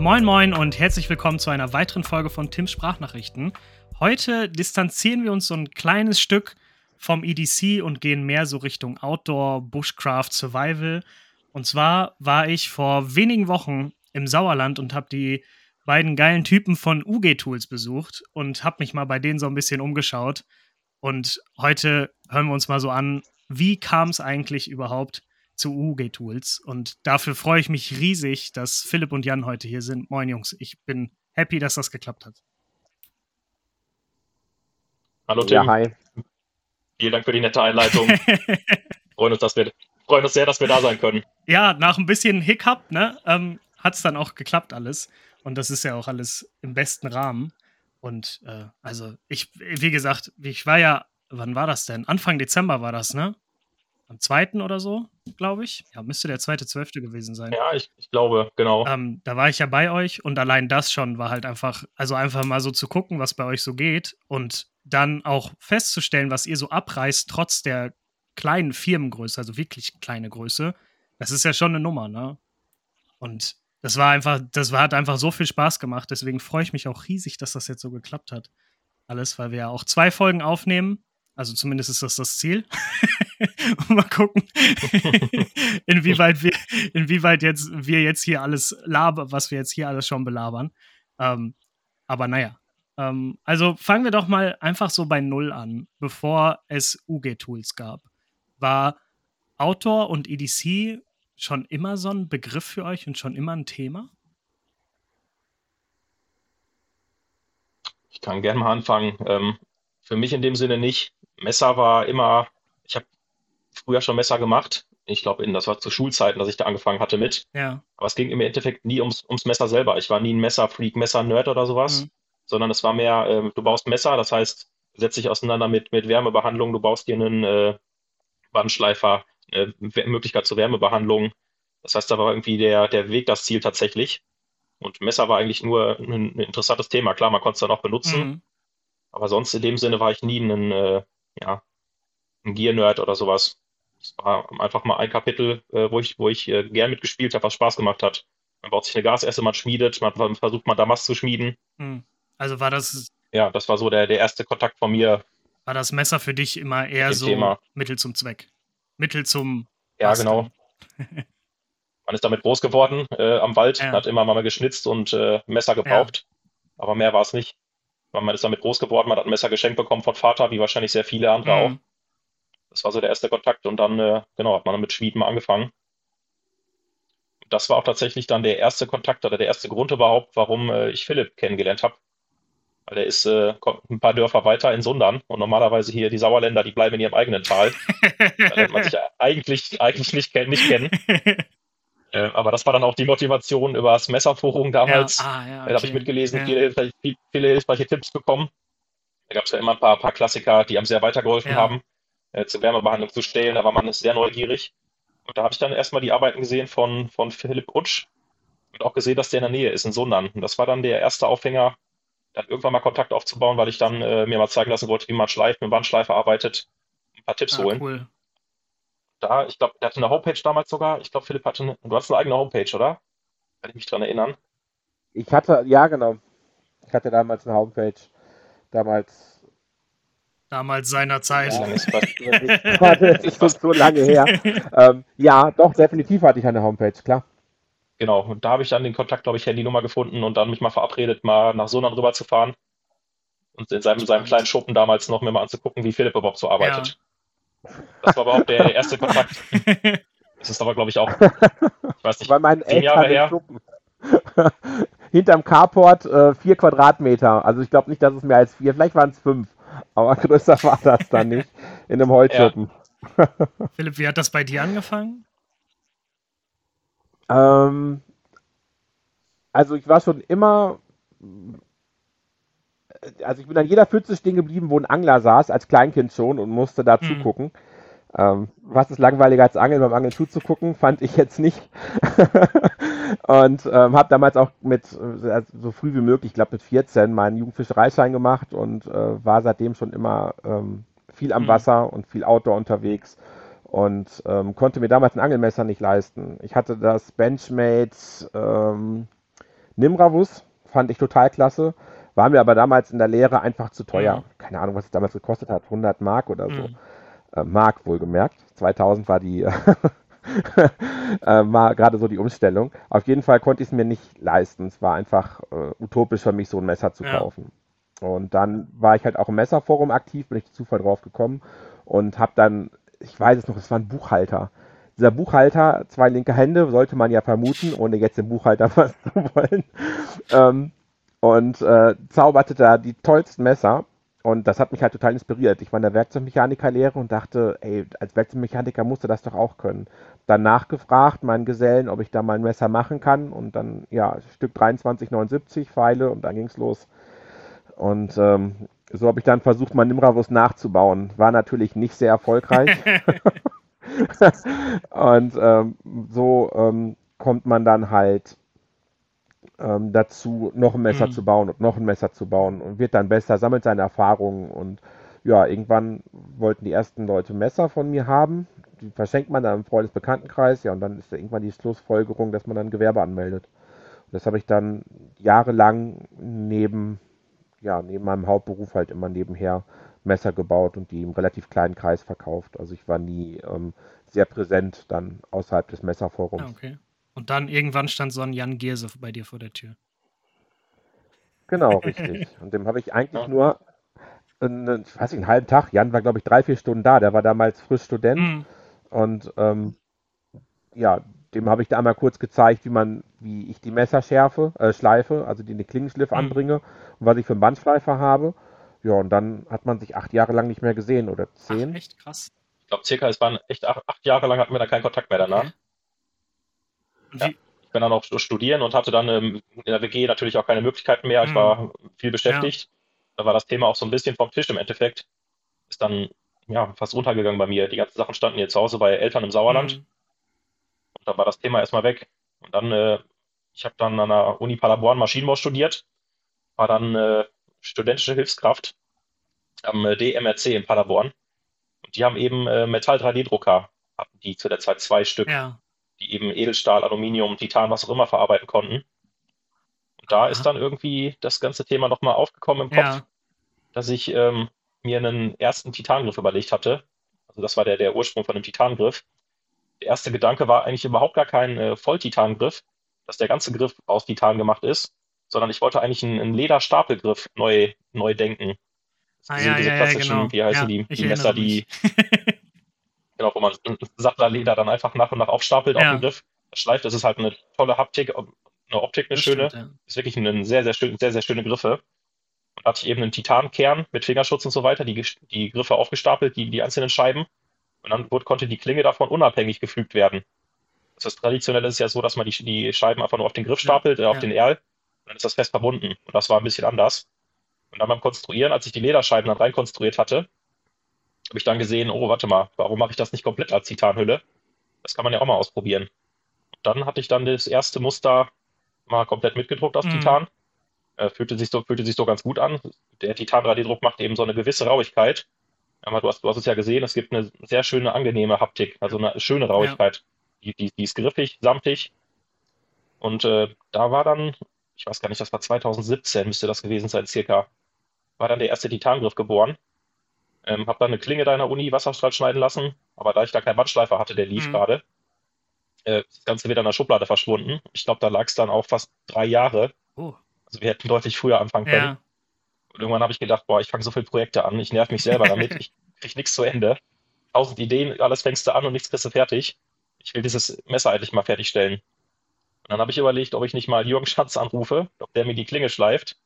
Moin Moin und herzlich willkommen zu einer weiteren Folge von Tims Sprachnachrichten. Heute distanzieren wir uns so ein kleines Stück vom EDC und gehen mehr so Richtung Outdoor, Bushcraft, Survival. Und zwar war ich vor wenigen Wochen im Sauerland und habe die beiden geilen Typen von UG Tools besucht und habe mich mal bei denen so ein bisschen umgeschaut. Und heute hören wir uns mal so an, wie kam es eigentlich überhaupt zu UG Tools? Und dafür freue ich mich riesig, dass Philipp und Jan heute hier sind. Moin Jungs, ich bin happy, dass das geklappt hat. Hallo Tim. Ja, hi. Vielen Dank für die nette Einleitung. freuen, uns, dass wir, freuen uns sehr, dass wir da sein können. Ja, nach ein bisschen Hiccup ne, ähm, hat es dann auch geklappt alles. Und das ist ja auch alles im besten Rahmen. Und äh, also ich, wie gesagt, ich war ja, wann war das denn? Anfang Dezember war das, ne? Am 2. oder so, glaube ich. Ja, müsste der 2.12. gewesen sein. Ja, ich, ich glaube, genau. Ähm, da war ich ja bei euch und allein das schon war halt einfach, also einfach mal so zu gucken, was bei euch so geht und dann auch festzustellen, was ihr so abreißt, trotz der kleinen Firmengröße, also wirklich kleine Größe. Das ist ja schon eine Nummer, ne? Und das war einfach, das war, hat einfach so viel Spaß gemacht. Deswegen freue ich mich auch riesig, dass das jetzt so geklappt hat. Alles, weil wir ja auch zwei Folgen aufnehmen. Also zumindest ist das das Ziel. mal gucken, inwieweit wir, inwieweit jetzt wir jetzt hier alles labern, was wir jetzt hier alles schon belabern. Ähm, aber naja. Ähm, also fangen wir doch mal einfach so bei Null an, bevor es UG-Tools gab. War Outdoor und EDC schon immer so ein Begriff für euch und schon immer ein Thema? Ich kann gerne mal anfangen. Ähm, für mich in dem Sinne nicht. Messer war immer, ich habe früher schon Messer gemacht. Ich glaube, das war zu Schulzeiten, dass ich da angefangen hatte mit. Ja. Aber es ging im Endeffekt nie ums, ums Messer selber. Ich war nie ein Messerfreak, Messer-Nerd oder sowas, mhm. sondern es war mehr, äh, du baust Messer, das heißt, setz dich auseinander mit, mit Wärmebehandlung, du baust dir einen äh, Bandschleifer, äh, Möglichkeit zur Wärmebehandlung. Das heißt, da war irgendwie der, der Weg das Ziel tatsächlich. Und Messer war eigentlich nur ein, ein interessantes Thema. Klar, man konnte es dann auch benutzen. Mhm. Aber sonst in dem Sinne war ich nie ein, äh, ja, ein Gear-Nerd oder sowas. Es war einfach mal ein Kapitel, äh, wo ich, wo ich äh, gern mitgespielt habe, was Spaß gemacht hat. Man baut sich eine Gasesse, man schmiedet, man versucht mal Damast zu schmieden. Mhm. Also war das. Ja, das war so der, der erste Kontakt von mir. War das Messer für dich immer eher so Thema. Mittel zum Zweck? Mittel zum. Ja, Basteln. genau. man ist damit groß geworden äh, am Wald, ja. hat immer mal geschnitzt und äh, Messer gebraucht. Ja. Aber mehr war es nicht. Man ist damit groß geworden, man hat ein Messer geschenkt bekommen von Vater, wie wahrscheinlich sehr viele andere mhm. auch. Das war so der erste Kontakt und dann, äh, genau, hat man mit Schmieden angefangen. Das war auch tatsächlich dann der erste Kontakt oder der erste Grund überhaupt, warum äh, ich Philipp kennengelernt habe. Weil der ist äh, ein paar Dörfer weiter in Sundern und normalerweise hier die Sauerländer, die bleiben in ihrem eigenen Tal. da lernt man sich eigentlich, eigentlich nicht, nicht kennen. Äh, aber das war dann auch die Motivation über das Messerforum damals. Ja, ah, ja, okay. Da habe ich mitgelesen, ja. viele, viele, viele, hilfreiche Tipps bekommen. Da gab es ja immer ein paar, paar Klassiker, die einem sehr weitergeholfen haben, äh, zur Wärmebehandlung zu stellen. Da war man sehr neugierig. Und da habe ich dann erstmal die Arbeiten gesehen von, von Philipp Utsch und auch gesehen, dass der in der Nähe ist, in Sundern. Und das war dann der erste Aufhänger, dann irgendwann mal Kontakt aufzubauen, weil ich dann äh, mir mal zeigen lassen wollte, wie man schleift, mit Bandschleifer arbeitet, ein paar Tipps ah, holen. Cool da, ich glaube, der hatte eine Homepage damals sogar. Ich glaube, Philipp hatte eine, du hast eine eigene Homepage, oder? Kann ich mich dran erinnern? Ich hatte, ja, genau. Ich hatte damals eine Homepage. Damals. Damals seiner Zeit. Ja, das, das ist schon so lange her. ähm, ja, doch, definitiv hatte ich eine Homepage, klar. Genau, und da habe ich dann den Kontakt, glaube ich, Handynummer gefunden und dann mich mal verabredet, mal nach Sonnern rüber zu fahren und in seinem, seinem kleinen Schuppen damals noch mir mal anzugucken, wie Philipp überhaupt so arbeitet. Ja. Das war überhaupt der erste Kontakt. Das ist aber, glaube ich, auch, ich weiß nicht, Bei meinen zehn Jahre her. Hinterm Carport äh, vier Quadratmeter. Also ich glaube nicht, dass es mehr als vier, vielleicht waren es fünf. Aber größer war das dann nicht. In einem Holzschuppen. Ja. Philipp, wie hat das bei dir angefangen? Ähm, also ich war schon immer also ich bin an jeder Pfütze stehen geblieben, wo ein Angler saß, als Kleinkind schon und musste da mhm. zugucken. Ähm, was ist langweiliger als Angeln, beim Angeln zuzugucken, fand ich jetzt nicht. und ähm, habe damals auch mit, äh, so früh wie möglich, ich glaube mit 14, meinen Jugendfischereischein gemacht und äh, war seitdem schon immer ähm, viel am mhm. Wasser und viel Outdoor unterwegs und ähm, konnte mir damals ein Angelmesser nicht leisten. Ich hatte das Benchmade ähm, Nimravus fand ich total klasse, war mir aber damals in der Lehre einfach zu teuer. Mhm. Keine Ahnung, was es damals gekostet hat, 100 Mark oder so. Mhm. Äh, Mark wohlgemerkt. 2000 war die äh, war gerade so die Umstellung. Auf jeden Fall konnte ich es mir nicht leisten. Es war einfach äh, utopisch für mich, so ein Messer zu ja. kaufen. Und dann war ich halt auch im Messerforum aktiv, bin ich durch Zufall drauf gekommen und habe dann, ich weiß es noch, es war ein Buchhalter. Dieser Buchhalter, zwei linke Hände, sollte man ja vermuten, ohne jetzt den Buchhalter was zu wollen. Ähm, und äh, zauberte da die tollsten Messer. Und das hat mich halt total inspiriert. Ich war in der Werkzeugmechanikerlehre und dachte, ey, als Werkzeugmechaniker musste das doch auch können. Dann nachgefragt, meinen Gesellen, ob ich da mal ein Messer machen kann. Und dann, ja, Stück 2379 Pfeile und dann ging's los. Und ähm, so habe ich dann versucht, mein Nimravus nachzubauen. War natürlich nicht sehr erfolgreich. und ähm, so ähm, kommt man dann halt ähm, dazu, noch ein Messer mhm. zu bauen und noch ein Messer zu bauen und wird dann besser, sammelt seine Erfahrungen und ja, irgendwann wollten die ersten Leute Messer von mir haben. Die verschenkt man dann im Freundesbekanntenkreis, ja, und dann ist irgendwann die Schlussfolgerung, dass man dann Gewerbe anmeldet. Und das habe ich dann jahrelang neben, ja, neben meinem Hauptberuf halt immer nebenher Messer gebaut und die im relativ kleinen Kreis verkauft. Also ich war nie ähm, sehr präsent dann außerhalb des Messerforums. Ah, okay. Und dann irgendwann stand so ein Jan Gierse bei dir vor der Tür. Genau, richtig. Und dem habe ich eigentlich nur, einen, ich weiß nicht, einen halben Tag, Jan war glaube ich drei, vier Stunden da, der war damals frisch Student. Mhm. Und ähm, ja, dem habe ich da einmal kurz gezeigt, wie man, wie ich die Messer schärfe, äh, schleife, also die den Klingenschliff mhm. anbringe und was ich für einen Bandschleifer habe. Ja, und dann hat man sich acht Jahre lang nicht mehr gesehen oder zehn. Ach, echt krass. Ich glaube, circa, es waren echt acht, acht, Jahre lang hatten wir da keinen Kontakt mehr danach. Ja. Ich bin dann auch studieren und hatte dann ähm, in der WG natürlich auch keine Möglichkeiten mehr. Ich war mhm. viel beschäftigt. Ja. Da war das Thema auch so ein bisschen vom Tisch im Endeffekt. Ist dann ja fast untergegangen bei mir. Die ganzen Sachen standen hier zu Hause bei Eltern im Sauerland. Mhm. Und dann war das Thema erstmal weg. Und dann, äh, ich habe dann an der Uni Paderborn Maschinenbau studiert, war dann äh, studentische Hilfskraft am äh, DMRC in Paderborn. Und die haben eben äh, Metall-3D-Drucker, hatten die zu der Zeit zwei Stück. Ja die eben Edelstahl, Aluminium, Titan, was auch immer verarbeiten konnten. Und da Aha. ist dann irgendwie das ganze Thema nochmal aufgekommen im Kopf, ja. dass ich ähm, mir einen ersten Titangriff überlegt hatte. Also das war der, der Ursprung von dem Titangriff. Der erste Gedanke war eigentlich überhaupt gar kein äh, Volltitangriff, dass der ganze Griff aus Titan gemacht ist, sondern ich wollte eigentlich einen, einen Lederstapelgriff neu, neu denken. Ah, diese, ja, diese klassischen, ja, genau. wie heißen die, die Messer, die Genau, wo man Sattlerleder dann einfach nach und nach aufstapelt ja. auf den Griff. schleift, das ist halt eine tolle Haptik, eine Optik, eine das schöne. Stimmt, ja. Ist wirklich eine sehr, sehr, schön, sehr, sehr schöne Griffe. Und da hatte ich eben einen Titankern mit Fingerschutz und so weiter, die, die Griffe aufgestapelt, die, die einzelnen Scheiben. Und dann wurde, konnte die Klinge davon unabhängig gefügt werden. Das ist traditionell ist ja so, dass man die, die Scheiben einfach nur auf den Griff stapelt, ja, äh, auf ja. den Erl. Und dann ist das fest verbunden. Und das war ein bisschen anders. Und dann beim Konstruieren, als ich die Lederscheiben dann reinkonstruiert hatte, habe ich dann gesehen, oh, warte mal, warum mache ich das nicht komplett als Titanhülle? Das kann man ja auch mal ausprobieren. Und dann hatte ich dann das erste Muster mal komplett mitgedruckt aus mhm. Titan. Äh, fühlte, sich so, fühlte sich so ganz gut an. Der Titan 3D-Druck macht eben so eine gewisse Rauigkeit. Aber du hast, du hast es ja gesehen, es gibt eine sehr schöne, angenehme Haptik, also eine schöne Rauigkeit. Ja. Die, die, die ist griffig, samtig. Und äh, da war dann, ich weiß gar nicht, das war 2017, müsste das gewesen sein, circa, war dann der erste Titangriff geboren. Ähm, habe dann eine Klinge da in der Uni Wasserstrahl schneiden lassen, aber da ich da keinen Bandschleifer hatte, der lief mhm. gerade, äh, das Ganze wieder in der Schublade verschwunden. Ich glaube, da lag es dann auch fast drei Jahre. Oh. Also wir hätten deutlich früher anfangen können. Ja. Und irgendwann habe ich gedacht, boah, ich fange so viele Projekte an, ich nerv mich selber damit, ich kriege nichts zu Ende. Tausend Ideen, alles fängst du an und nichts kriegst du fertig. Ich will dieses Messer eigentlich mal fertigstellen. Und dann habe ich überlegt, ob ich nicht mal Jürgen Schatz anrufe, ob der mir die Klinge schleift.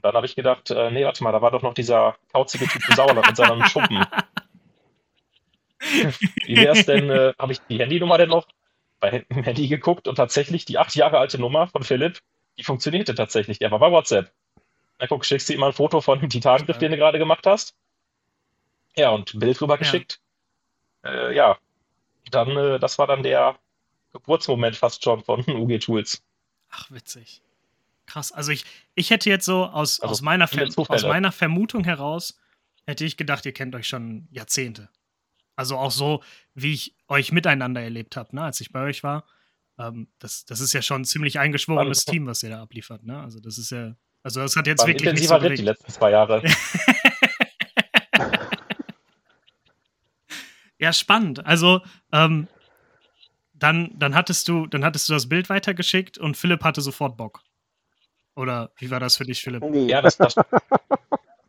Und dann habe ich gedacht, äh, nee, warte mal, da war doch noch dieser kauzige Typ im Sauerland mit seinem Schuppen. Wie wäre es denn, äh, habe ich die Handynummer denn noch bei Handy geguckt und tatsächlich die acht Jahre alte Nummer von Philipp, die funktionierte tatsächlich. Der war bei WhatsApp. Na guck, schickst du ihm mal ein Foto von dem Titangriff, den du gerade gemacht hast. Ja, und ein Bild rüber geschickt. Ja, äh, ja. dann, äh, das war dann der Geburtsmoment fast schon von UG Tools. Ach, witzig. Krass. Also ich, ich hätte jetzt so aus, also aus, meiner aus meiner Vermutung heraus, hätte ich gedacht, ihr kennt euch schon Jahrzehnte. Also auch so, wie ich euch miteinander erlebt habe, ne, als ich bei euch war. ähm, das, das ist ja schon ein ziemlich eingeschworenes Team, was ihr da abliefert, ne? Also das ist ja, also das hat jetzt wirklich nicht so Ritt die letzten zwei Jahre. ja, spannend. Also, ähm, dann, dann hattest du, dann hattest du das Bild weitergeschickt und Philipp hatte sofort Bock. Oder wie war das für dich, Philipp? Nee. Ja, das, das,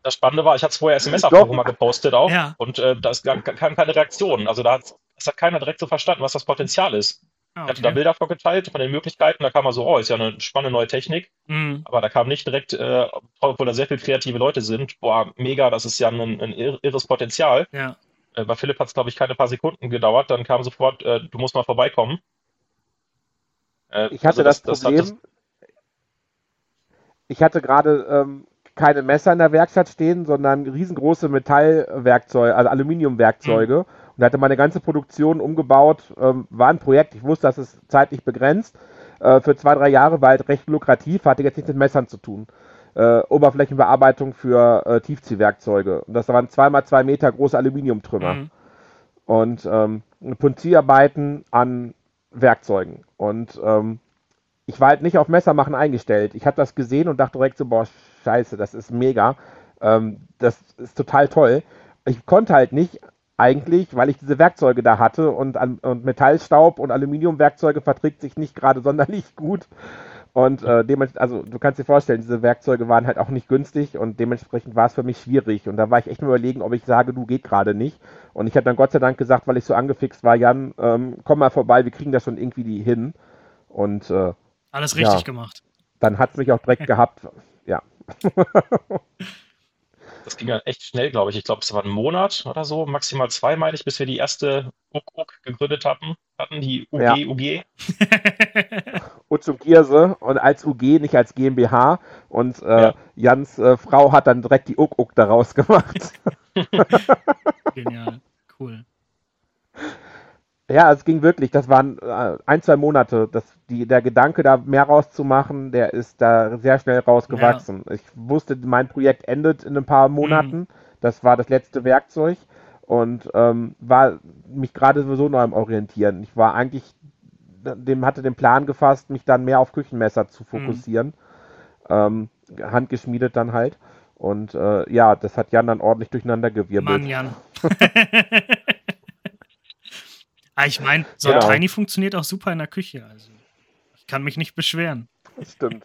das Spannende war, ich hatte es vorher SMS-Abforum mal gepostet auch ja. und äh, da kam keine Reaktion. Also da hat, das hat keiner direkt so verstanden, was das Potenzial ist. Ah, okay. Ich hatte da Bilder vorgeteilt von den Möglichkeiten, da kam man so, oh, ist ja eine spannende neue Technik. Mhm. Aber da kam nicht direkt, äh, obwohl da sehr viele kreative Leute sind, boah, mega, das ist ja ein, ein irres Potenzial. Ja. Äh, bei Philipp hat es, glaube ich, keine paar Sekunden gedauert, dann kam sofort, äh, du musst mal vorbeikommen. Äh, ich hatte also das, das, Problem, das, ich hatte gerade ähm, keine Messer in der Werkstatt stehen, sondern riesengroße Metallwerkzeuge, also Aluminiumwerkzeuge. Mhm. Und hatte meine ganze Produktion umgebaut. Ähm, war ein Projekt, ich wusste, das ist zeitlich begrenzt. Äh, für zwei, drei Jahre war halt recht lukrativ, hatte jetzt nichts mit Messern zu tun. Äh, Oberflächenbearbeitung für äh, Tiefziehwerkzeuge. Und das waren zweimal zwei Meter große Aluminiumtrümmer. Mhm. Und ähm, Punzierarbeiten an Werkzeugen. Und ähm, ich war halt nicht auf Messermachen eingestellt. Ich habe das gesehen und dachte direkt so, boah, scheiße, das ist mega. Ähm, das ist total toll. Ich konnte halt nicht eigentlich, weil ich diese Werkzeuge da hatte und, und Metallstaub und Aluminiumwerkzeuge verträgt sich nicht gerade sonderlich gut. Und äh, dementsprechend, also du kannst dir vorstellen, diese Werkzeuge waren halt auch nicht günstig und dementsprechend war es für mich schwierig. Und da war ich echt überlegen, ob ich sage, du geht gerade nicht. Und ich habe dann Gott sei Dank gesagt, weil ich so angefixt war, Jan, ähm, komm mal vorbei, wir kriegen das schon irgendwie hin. Und äh, alles richtig ja. gemacht. Dann hat es mich auch direkt gehabt. Ja. das ging ja echt schnell, glaube ich. Ich glaube, es war ein Monat oder so, maximal zwei, meine ich, bis wir die erste UG gegründet hatten, hatten die UG, ja. UG. Uzum Gierse und als UG, nicht als GmbH. Und äh, ja. Jans äh, Frau hat dann direkt die UG daraus gemacht. Genial, cool. Ja, es ging wirklich. Das waren äh, ein, zwei Monate. Das, die, der Gedanke, da mehr rauszumachen, der ist da sehr schnell rausgewachsen. Ja. Ich wusste, mein Projekt endet in ein paar Monaten. Mhm. Das war das letzte Werkzeug und ähm, war mich gerade sowieso neu am Orientieren. Ich war eigentlich, dem hatte den Plan gefasst, mich dann mehr auf Küchenmesser zu fokussieren. Mhm. Ähm, handgeschmiedet dann halt. Und äh, ja, das hat Jan dann ordentlich durcheinander gewirbelt. Mann, Jan. Ah, ich meine, so ein genau. Tiny funktioniert auch super in der Küche. Also ich kann mich nicht beschweren. Das stimmt.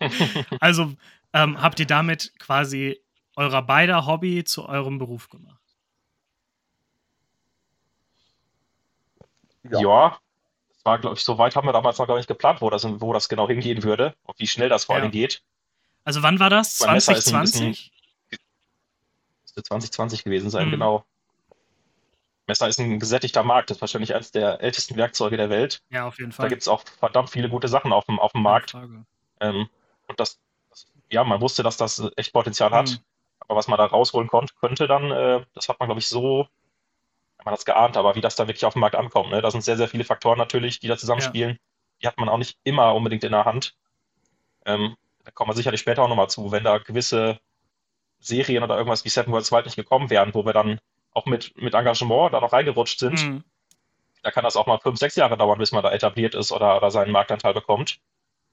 also ähm, habt ihr damit quasi eurer beider Hobby zu eurem Beruf gemacht? Ja. ja. Das war, glaube ich, so weit haben wir damals noch gar nicht geplant, wo das, wo das genau hingehen würde und wie schnell das vor allem geht. Also wann war das? 2020? Müsste 2020 gewesen sein, mhm. genau. Messer ist ein gesättigter Markt, das ist wahrscheinlich eines der ältesten Werkzeuge der Welt. Ja, auf jeden Fall. Da gibt es auch verdammt viele gute Sachen auf dem, auf dem Markt. Ähm, und das, ja, man wusste, dass das echt Potenzial hat. Mhm. Aber was man da rausholen konnte, könnte dann, äh, das hat man, glaube ich, so, man hat es geahnt, aber wie das dann wirklich auf dem Markt ankommt, ne? da sind sehr, sehr viele Faktoren natürlich, die da zusammenspielen. Ja. Die hat man auch nicht immer unbedingt in der Hand. Ähm, da kommen wir sicherlich später auch nochmal zu, wenn da gewisse Serien oder irgendwas wie Seven Worlds Wild nicht gekommen wären, wo wir dann auch mit, mit Engagement da noch reingerutscht sind. Mhm. Da kann das auch mal fünf, sechs Jahre dauern, bis man da etabliert ist oder, oder seinen Marktanteil bekommt.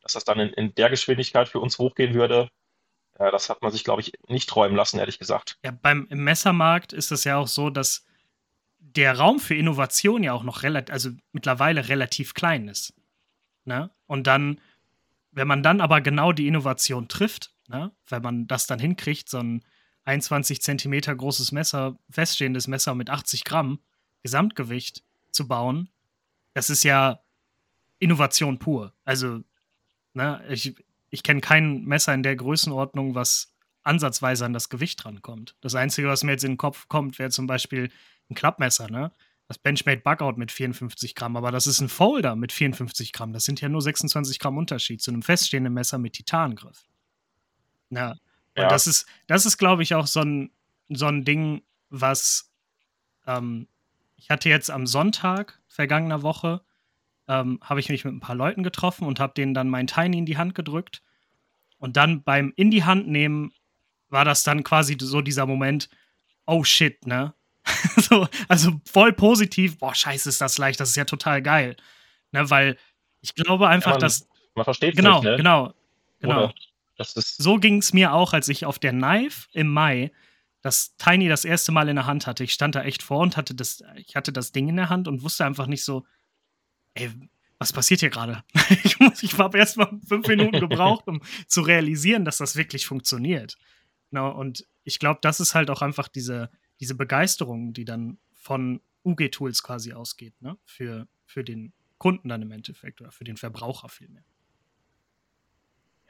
Dass das dann in, in der Geschwindigkeit für uns hochgehen würde, ja, das hat man sich, glaube ich, nicht träumen lassen, ehrlich gesagt. Ja, beim im Messermarkt ist es ja auch so, dass der Raum für Innovation ja auch noch relativ, also mittlerweile relativ klein ist. Ne? Und dann, wenn man dann aber genau die Innovation trifft, ne? wenn man das dann hinkriegt, so ein 21 Zentimeter großes Messer, feststehendes Messer mit 80 Gramm Gesamtgewicht zu bauen, das ist ja Innovation pur. Also, ne, ich, ich kenne kein Messer in der Größenordnung, was ansatzweise an das Gewicht rankommt. Das Einzige, was mir jetzt in den Kopf kommt, wäre zum Beispiel ein Klappmesser, ne? Das Benchmade Bugout mit 54 Gramm, aber das ist ein Folder mit 54 Gramm. Das sind ja nur 26 Gramm Unterschied zu einem feststehenden Messer mit Titangriff. Ja, und das ist, das ist, glaube ich, auch so ein, so ein Ding, was ähm, ich hatte jetzt am Sonntag vergangener Woche, ähm, habe ich mich mit ein paar Leuten getroffen und habe denen dann mein Tiny in die Hand gedrückt. Und dann beim in die Hand nehmen war das dann quasi so dieser Moment, oh shit, ne? so, also voll positiv, boah, scheiße, ist das leicht, das ist ja total geil. Ne, weil ich glaube einfach, ja, man, dass. Man versteht genau, nicht, ne? Genau, genau. So ging es mir auch, als ich auf der Knife im Mai das Tiny das erste Mal in der Hand hatte. Ich stand da echt vor und hatte das, ich hatte das Ding in der Hand und wusste einfach nicht so, ey, was passiert hier gerade? ich, ich habe erst mal fünf Minuten gebraucht, um zu realisieren, dass das wirklich funktioniert. Genau, und ich glaube, das ist halt auch einfach diese, diese Begeisterung, die dann von UG-Tools quasi ausgeht, ne? Für, für den Kunden dann im Endeffekt oder für den Verbraucher vielmehr.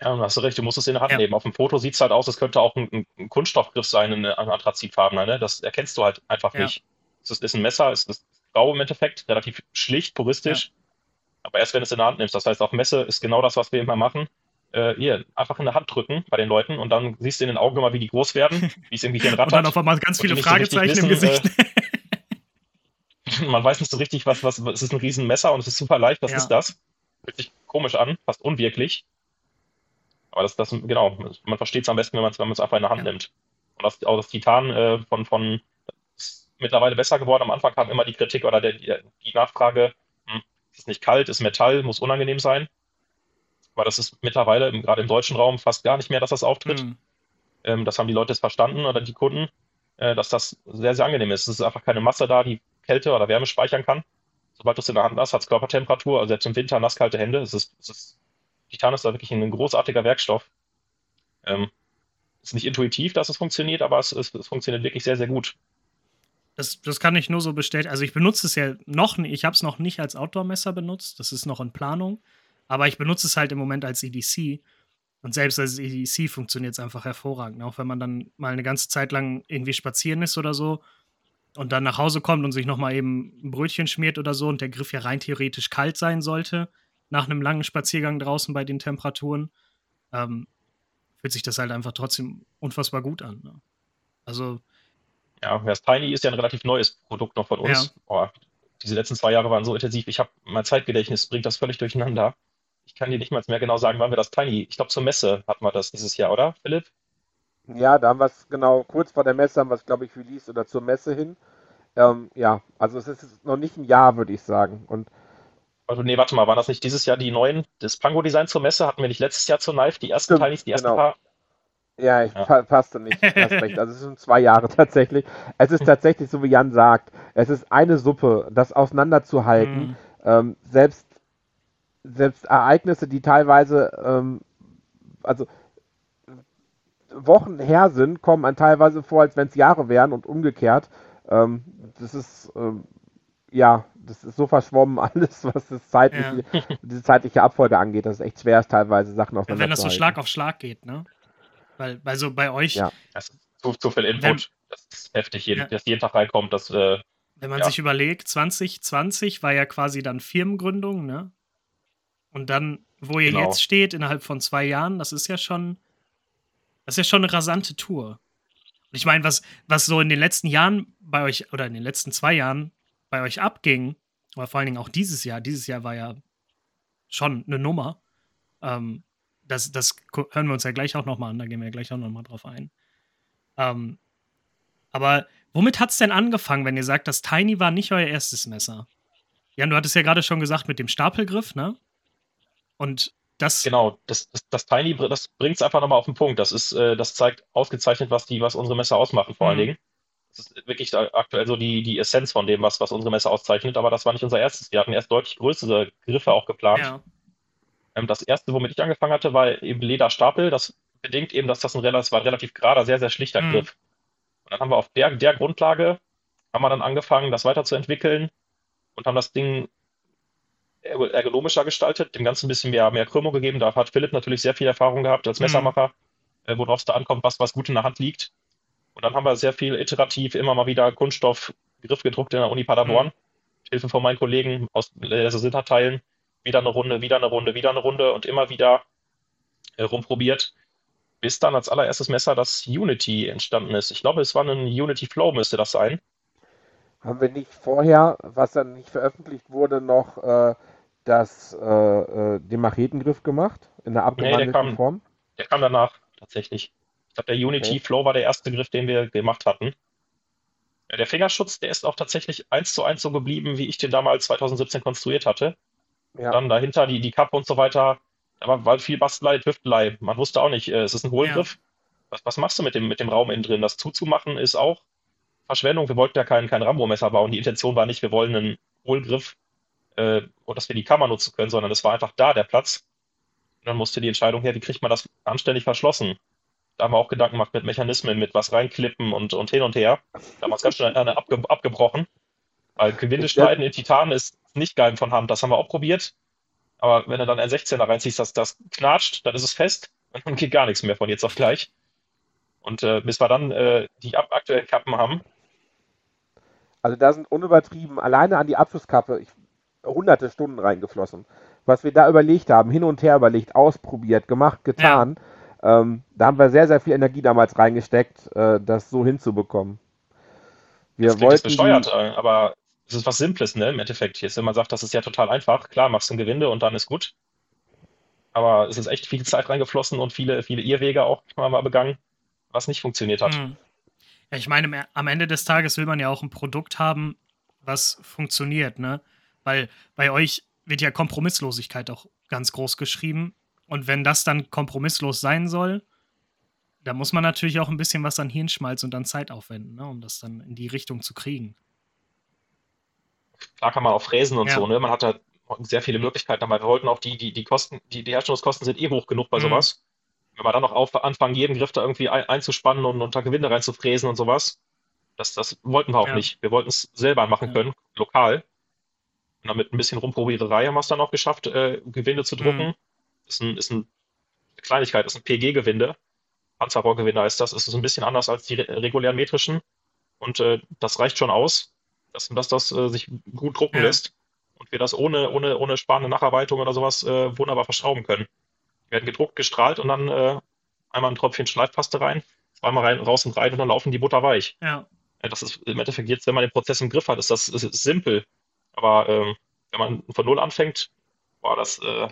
Ja, und hast du recht, du musst es in der Hand ja. nehmen. Auf dem Foto sieht es halt aus, es könnte auch ein, ein Kunststoffgriff sein, ein Anthrazitfarbener. Ne? Das erkennst du halt einfach ja. nicht. Es ist, ist, ein Messer, es ist grau im Endeffekt, relativ schlicht, puristisch. Ja. Aber erst wenn du es in der Hand nimmst. Das heißt, auf Messe ist genau das, was wir immer machen. Äh, hier, einfach in der Hand drücken bei den Leuten und dann siehst du in den Augen immer, wie die groß werden, wie es irgendwie hier ein Rad Und dann auf einmal ganz viele Fragezeichen so im Gesicht. Äh, man weiß nicht so richtig, was, was, es ist ein Riesenmesser und es ist super leicht, was ist das? Fühlt sich komisch an, fast unwirklich. Aber das, das genau, man versteht es am besten, wenn man es wenn einfach in der Hand ja. nimmt. Und das, auch das Titan äh, von, von ist mittlerweile besser geworden. Am Anfang kam immer die Kritik oder der, die, die Nachfrage, hm, ist nicht kalt, ist Metall, muss unangenehm sein. Aber das ist mittlerweile, gerade im deutschen Raum, fast gar nicht mehr, dass das auftritt. Mhm. Ähm, das haben die Leute jetzt verstanden oder die Kunden, äh, dass das sehr, sehr angenehm ist. Es ist einfach keine Masse da, die Kälte oder Wärme speichern kann. Sobald du es in der Hand hast, hat es Körpertemperatur, also selbst im Winter nasskalte Hände. Es ist, es ist Titan ist da wirklich ein großartiger Werkstoff. Ähm, ist nicht intuitiv, dass es funktioniert, aber es, es, es funktioniert wirklich sehr, sehr gut. Das, das, kann ich nur so bestätigen. Also ich benutze es ja noch nicht, ich habe es noch nicht als Outdoor-Messer benutzt, das ist noch in Planung, aber ich benutze es halt im Moment als EDC. Und selbst als EDC funktioniert es einfach hervorragend. Auch wenn man dann mal eine ganze Zeit lang irgendwie spazieren ist oder so und dann nach Hause kommt und sich nochmal eben ein Brötchen schmiert oder so und der Griff ja rein theoretisch kalt sein sollte, nach einem langen Spaziergang draußen bei den Temperaturen, ähm, fühlt sich das halt einfach trotzdem unfassbar gut an. Ne? Also. Ja, das Tiny ist ja ein relativ neues Produkt noch von uns. Ja. Oh, diese letzten zwei Jahre waren so intensiv. Ich habe mein Zeitgedächtnis bringt das völlig durcheinander. Ich kann dir nicht mal mehr genau sagen, wann wir das Tiny. Ich glaube, zur Messe hatten wir das dieses Jahr, oder, Philipp? Ja, da haben wir es genau kurz vor der Messe haben wir es, glaube ich, released oder zur Messe hin. Ähm, ja, also es ist noch nicht ein Jahr, würde ich sagen. Und also, nee, warte mal, waren das nicht dieses Jahr die neuen, das Pango-Design zur Messe? Hatten wir nicht letztes Jahr zur Knife die ersten Stimmt, die ersten genau. paar? Ja, ich ja. passte nicht. recht. Also es sind zwei Jahre tatsächlich. Es ist tatsächlich so, wie Jan sagt, es ist eine Suppe, das auseinanderzuhalten. Mhm. Ähm, selbst, selbst Ereignisse, die teilweise, ähm, also Wochen her sind, kommen einem teilweise vor, als wenn es Jahre wären und umgekehrt. Ähm, das ist ähm, ja, das ist so verschwommen alles, was das zeitliche, ja. diese zeitliche Abfolge angeht, dass es echt schwer ist, teilweise Sachen auseinander Wenn das so Schlag auf Schlag geht, ne? Weil, weil so bei euch. Ja. Das ist zu, zu viel Input. Wenn, das ist heftig, jeden, ja. dass jeden Tag reinkommt. Das, äh, Wenn man ja. sich überlegt, 2020 war ja quasi dann Firmengründung, ne? Und dann, wo ihr genau. jetzt steht, innerhalb von zwei Jahren, das ist ja schon. Das ist ja schon eine rasante Tour. Und ich meine, was, was so in den letzten Jahren bei euch, oder in den letzten zwei Jahren bei euch abging, aber vor allen Dingen auch dieses Jahr, dieses Jahr war ja schon eine Nummer. Ähm, das, das hören wir uns ja gleich auch nochmal an, da gehen wir ja gleich auch nochmal drauf ein. Ähm, aber womit hat es denn angefangen, wenn ihr sagt, das Tiny war nicht euer erstes Messer? Jan, du hattest ja gerade schon gesagt mit dem Stapelgriff, ne? Und das. Genau, das, das, das Tiny, das bringt es einfach nochmal auf den Punkt. Das ist, äh, das zeigt ausgezeichnet, was die, was unsere Messer ausmachen, vor mhm. allen Dingen. Das ist wirklich aktuell so die, die Essenz von dem, was, was unsere Messe auszeichnet, aber das war nicht unser erstes. Wir hatten erst deutlich größere Griffe auch geplant. Ja. Ähm, das erste, womit ich angefangen hatte, war eben Lederstapel. Das bedingt eben, dass das ein, das war ein relativ gerader, sehr, sehr schlichter mhm. Griff. Und dann haben wir auf der, der Grundlage, haben wir dann angefangen, das weiterzuentwickeln und haben das Ding ergonomischer gestaltet, dem Ganzen ein bisschen mehr, mehr Krümmung gegeben. Da hat Philipp natürlich sehr viel Erfahrung gehabt als mhm. Messermacher, mhm. worauf es da ankommt, was, was gut in der Hand liegt. Und dann haben wir sehr viel iterativ immer mal wieder Kunststoffgriff gedruckt in der Uni Paderborn. Mhm. Hilfe von meinen Kollegen aus Lasersinterteilen. Wieder eine Runde, wieder eine Runde, wieder eine Runde und immer wieder äh, rumprobiert. Bis dann als allererstes Messer das Unity entstanden ist. Ich glaube, es war ein Unity Flow, müsste das sein. Haben wir nicht vorher, was dann nicht veröffentlicht wurde, noch äh, das, äh, äh den Machetengriff gemacht? In der abgewandelten nee, der kam, Form? Der kam danach, tatsächlich. Ich glaube, der Unity okay. Flow war der erste Griff, den wir gemacht hatten. Der Fingerschutz, der ist auch tatsächlich eins zu eins so geblieben, wie ich den damals 2017 konstruiert hatte. Ja. Dann dahinter die, die Kappe und so weiter. Aber war viel Bastelei, Tüftelei. Man wusste auch nicht, äh, es ist ein Hohlgriff. Ja. Was, was machst du mit dem, mit dem Raum innen drin? Das zuzumachen ist auch Verschwendung. Wir wollten ja kein, kein Rambo-Messer bauen. Die Intention war nicht, wir wollen einen Hohlgriff äh, und dass wir die Kammer nutzen können, sondern es war einfach da der Platz. Und dann musste die Entscheidung her, wie kriegt man das anständig verschlossen? Da haben wir auch Gedanken gemacht mit Mechanismen, mit was reinklippen und, und hin und her. Damals ganz schnell eine abge, abgebrochen. Weil Gewinde schneiden in Titan ist nicht geil von Hand. Das haben wir auch probiert. Aber wenn du dann ein 16er reinziehst, das, das knatscht, dann ist es fest und dann geht gar nichts mehr von jetzt auf gleich. Und äh, bis wir dann äh, die aktuellen Kappen haben. Also da sind unübertrieben alleine an die Abschlusskappe ich, hunderte Stunden reingeflossen. Was wir da überlegt haben, hin und her überlegt, ausprobiert, gemacht, getan. Ja. Ähm, da haben wir sehr, sehr viel Energie damals reingesteckt, äh, das so hinzubekommen. Wir das wollten besteuert, die, äh, aber es ist was Simples, ne? Im Endeffekt. Jetzt, wenn man sagt, das ist ja total einfach, klar, machst du ein Gewinde und dann ist gut. Aber es ist echt viel Zeit reingeflossen und viele, viele Irrwege auch mal begangen, was nicht funktioniert hat. Mhm. Ja, ich meine, am Ende des Tages will man ja auch ein Produkt haben, was funktioniert, ne? Weil bei euch wird ja Kompromisslosigkeit auch ganz groß geschrieben. Und wenn das dann kompromisslos sein soll, da muss man natürlich auch ein bisschen was an Hirnschmalz und an Zeit aufwenden, ne, um das dann in die Richtung zu kriegen. Klar kann man auch fräsen und ja. so, ne? Man hat da sehr viele Möglichkeiten, aber wir wollten auch die, die, die Kosten, die, die Herstellungskosten sind eh hoch genug bei mhm. sowas. Wenn wir dann noch auf, anfangen, jeden Griff da irgendwie ein, einzuspannen und unter Gewinde reinzufräsen und sowas, das, das wollten wir auch ja. nicht. Wir wollten es selber machen können, lokal. Und dann mit ein bisschen Rumprobiererei haben wir es dann auch geschafft, äh, Gewinde zu drucken. Mhm. Ist, ein, ist ein, eine Kleinigkeit, ist ein PG-Gewinde. Panzerrohrgewinde heißt das. Es ist ein bisschen anders als die regulären metrischen. Und äh, das reicht schon aus dass, dass das äh, sich gut drucken ja. lässt und wir das ohne, ohne, ohne sparende Nacharbeitung oder sowas äh, wunderbar verschrauben können. Die werden gedruckt, gestrahlt und dann äh, einmal ein Tröpfchen Schleifpaste rein, zweimal rein, raus und rein und dann laufen die Butter weich. Ja. ja. Das ist im Endeffekt jetzt, wenn man den Prozess im Griff hat, ist das ist, ist simpel. Aber ähm, wenn man von Null anfängt, war das äh,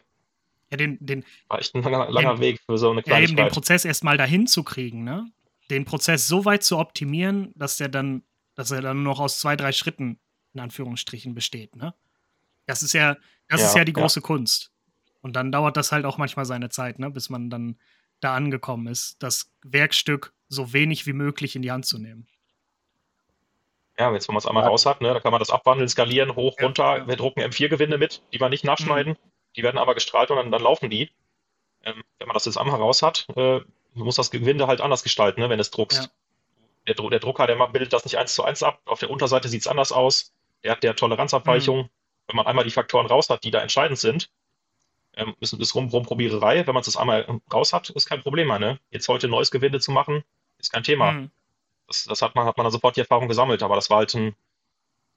ja, den, den, war echt ein langer, langer den, Weg für so eine Kleinigkeit. Ja, eben den Prozess erstmal dahin zu kriegen, ne? Den Prozess so weit zu optimieren, dass der dann dass er dann noch aus zwei, drei Schritten in Anführungsstrichen besteht. Ne? Das ist ja, das ja, ist ja die große ja. Kunst. Und dann dauert das halt auch manchmal seine Zeit, ne, bis man dann da angekommen ist, das Werkstück so wenig wie möglich in die Hand zu nehmen. Ja, jetzt, wenn man es einmal raus hat, ne, da kann man das abwandeln, skalieren, hoch, runter. Wir drucken M4-Gewinde mit, die wir nicht nachschneiden. Mhm. Die werden aber gestrahlt und dann, dann laufen die. Ähm, wenn man das jetzt einmal raus hat, äh, muss das Gewinde halt anders gestalten, ne, wenn es druckst der, der Drucker, der bildet das nicht eins zu eins ab. Auf der Unterseite sieht es anders aus. Der hat der Toleranzabweichung. Mhm. Wenn man einmal die Faktoren raus hat, die da entscheidend sind, ähm, ist, ist rum, Rumprobiererei. Wenn man es einmal raus hat, ist kein Problem mehr. Ne? Jetzt heute neues Gewinde zu machen, ist kein Thema. Mhm. Das, das, hat man, hat man dann sofort die Erfahrung gesammelt, aber das war halt ein,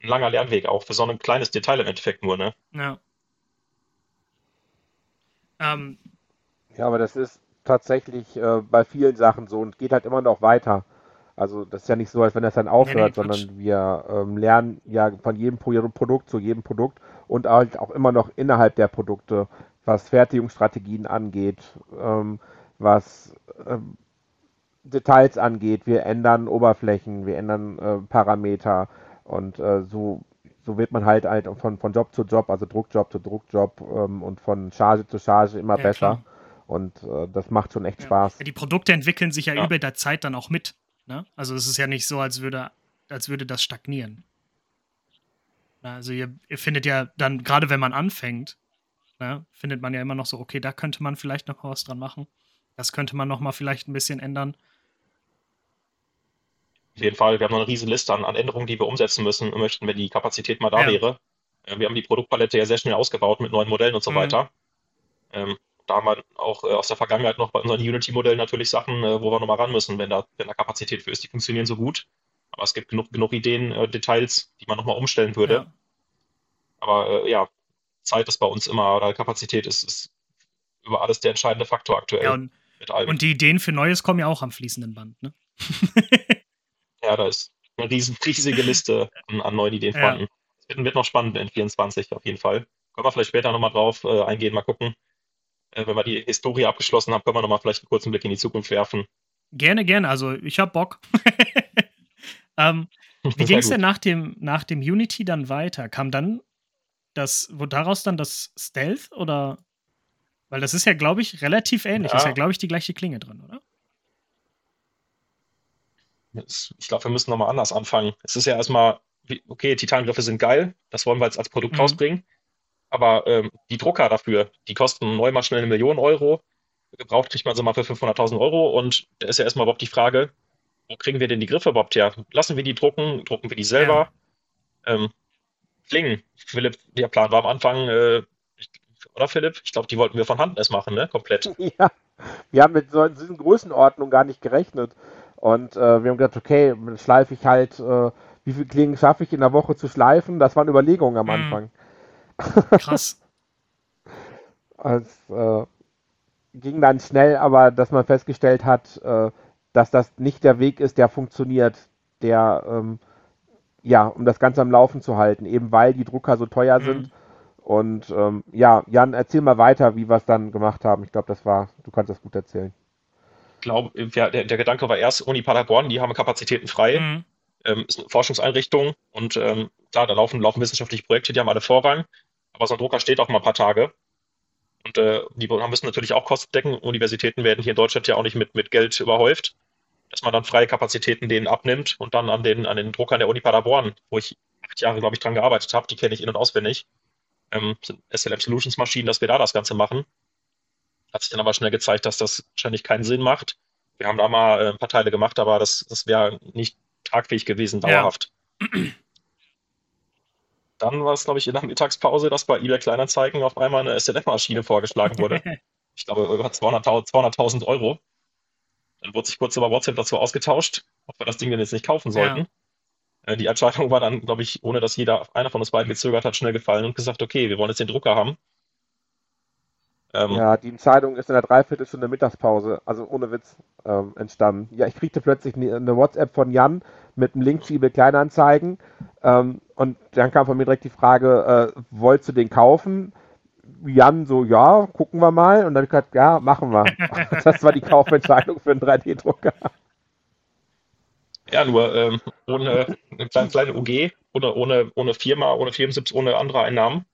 ein langer Lernweg auch für so ein kleines Detail im Endeffekt nur, ne? Ja. Ähm. Ja, aber das ist tatsächlich äh, bei vielen Sachen so und geht halt immer noch weiter. Also das ist ja nicht so, als wenn das dann aufhört, nee, nee, sondern wir ähm, lernen ja von jedem Produkt zu jedem Produkt und halt auch immer noch innerhalb der Produkte, was Fertigungsstrategien angeht, ähm, was ähm, Details angeht. Wir ändern Oberflächen, wir ändern äh, Parameter und äh, so, so wird man halt, halt von, von Job zu Job, also Druckjob zu Druckjob ähm, und von Charge zu Charge immer ja, besser. Klar. Und äh, das macht schon echt ja. Spaß. Ja, die Produkte entwickeln sich ja, ja, über der Zeit dann auch mit. Ne? Also es ist ja nicht so, als würde, als würde das stagnieren. Also ihr, ihr findet ja dann, gerade wenn man anfängt, ne, findet man ja immer noch so, okay, da könnte man vielleicht noch was dran machen. Das könnte man noch mal vielleicht ein bisschen ändern. Auf jeden Fall, wir haben noch eine riesige Liste an, an Änderungen, die wir umsetzen müssen möchten, wenn die Kapazität mal da ja. wäre. Äh, wir haben die Produktpalette ja sehr schnell ausgebaut mit neuen Modellen und so mhm. weiter. Ähm, da haben wir auch äh, aus der Vergangenheit noch bei unseren Unity-Modellen natürlich Sachen, äh, wo wir nochmal ran müssen, wenn da, wenn da Kapazität für ist. Die funktionieren so gut. Aber es gibt genug, genug Ideen, äh, Details, die man nochmal umstellen würde. Ja. Aber äh, ja, Zeit ist bei uns immer, oder Kapazität ist, ist über alles der entscheidende Faktor aktuell. Ja, und, und, die Ideen für Neues kommen ja auch am fließenden Band, ne? ja, da ist eine riesen, riesige Liste an, an neuen Ideen vorhanden. Es wird, wird, noch spannend in 24 auf jeden Fall. Können wir vielleicht später nochmal drauf äh, eingehen, mal gucken, äh, wenn wir die Historie abgeschlossen haben, können wir nochmal vielleicht einen kurzen Blick in die Zukunft werfen. Gerne, gerne. Also ich habe Bock. ähm, wie ging es denn nach dem, nach dem Unity dann weiter? Kam dann das, wo daraus dann das Stealth oder? Weil das ist ja, glaube ich, relativ ähnlich. Ja. Ist ja, glaube ich, die gleiche Klinge drin, oder? Ich glaube, wir müssen nochmal anders anfangen. Es ist ja erstmal, okay, Titangriffe sind geil, das wollen wir jetzt als Produkt mhm. rausbringen. Aber ähm, die Drucker dafür, die kosten neu mal schnell eine Million Euro. Gebraucht kriegt man sie mal für 500.000 Euro. Und da ist ja erstmal überhaupt die Frage, wo kriegen wir denn die Griffe überhaupt her? Lassen wir die drucken? Drucken wir die selber? Ja. Ähm, Klingen. Philipp, der Plan war am Anfang, äh, oder Philipp? Ich glaube, die wollten wir von Hand erst machen, ne? Komplett. Ja, wir haben mit so diesen Größenordnungen gar nicht gerechnet. Und äh, wir haben gedacht, okay, schleife ich halt, äh, wie viele Klingen schaffe ich in der Woche zu schleifen? Das waren Überlegungen am mhm. Anfang. Krass. Es äh, ging dann schnell, aber dass man festgestellt hat, äh, dass das nicht der Weg ist, der funktioniert, der ähm, ja, um das Ganze am Laufen zu halten, eben weil die Drucker so teuer mhm. sind. Und ähm, ja, Jan, erzähl mal weiter, wie wir es dann gemacht haben. Ich glaube, das war, du kannst das gut erzählen. Glaube, der, der, Gedanke war erst, Uni Paderborn, die haben Kapazitäten frei, mhm. ähm, ist eine Forschungseinrichtung und ähm, klar, da laufen, laufen wissenschaftliche Projekte, die haben alle Vorrang, aber so ein Drucker steht auch mal ein paar Tage. Und äh, die müssen natürlich auch Kosten decken. Universitäten werden hier in Deutschland ja auch nicht mit, mit Geld überhäuft dass man dann freie Kapazitäten denen abnimmt und dann an den, an den Druckern der Uni Paderborn, wo ich acht Jahre, glaube ich, dran gearbeitet habe, die kenne ich in- und auswendig, ähm, sind SLM Solutions Maschinen, dass wir da das Ganze machen. Hat sich dann aber schnell gezeigt, dass das wahrscheinlich keinen Sinn macht. Wir haben da mal äh, ein paar Teile gemacht, aber das, das wäre nicht tragfähig gewesen, dauerhaft. Ja. Dann war es, glaube ich, in der Mittagspause, dass bei eBay Kleinanzeigen auf einmal eine SLM-Maschine vorgeschlagen wurde. ich glaube, über 200.000 200 Euro. Dann wurde sich kurz über WhatsApp dazu ausgetauscht, ob wir das Ding denn jetzt nicht kaufen sollten. Ja. Äh, die Entscheidung war dann, glaube ich, ohne dass jeder, einer von uns beiden gezögert hat, schnell gefallen und gesagt, okay, wir wollen jetzt den Drucker haben. Ähm, ja, die Entscheidung ist in der Dreiviertelstunde Mittagspause, also ohne Witz, ähm, entstanden. Ja, ich kriegte plötzlich eine WhatsApp von Jan mit einem Link zu eBay Kleinanzeigen ähm, und dann kam von mir direkt die Frage, äh, wolltest du den kaufen? Jan so, ja, gucken wir mal. Und dann habe ich gesagt, ja, machen wir. das war die Kaufentscheidung für einen 3D-Drucker. Ja, nur ähm, ohne eine kleine, kleine UG, oder ohne, ohne Firma, ohne Firmensitz, ohne andere Einnahmen.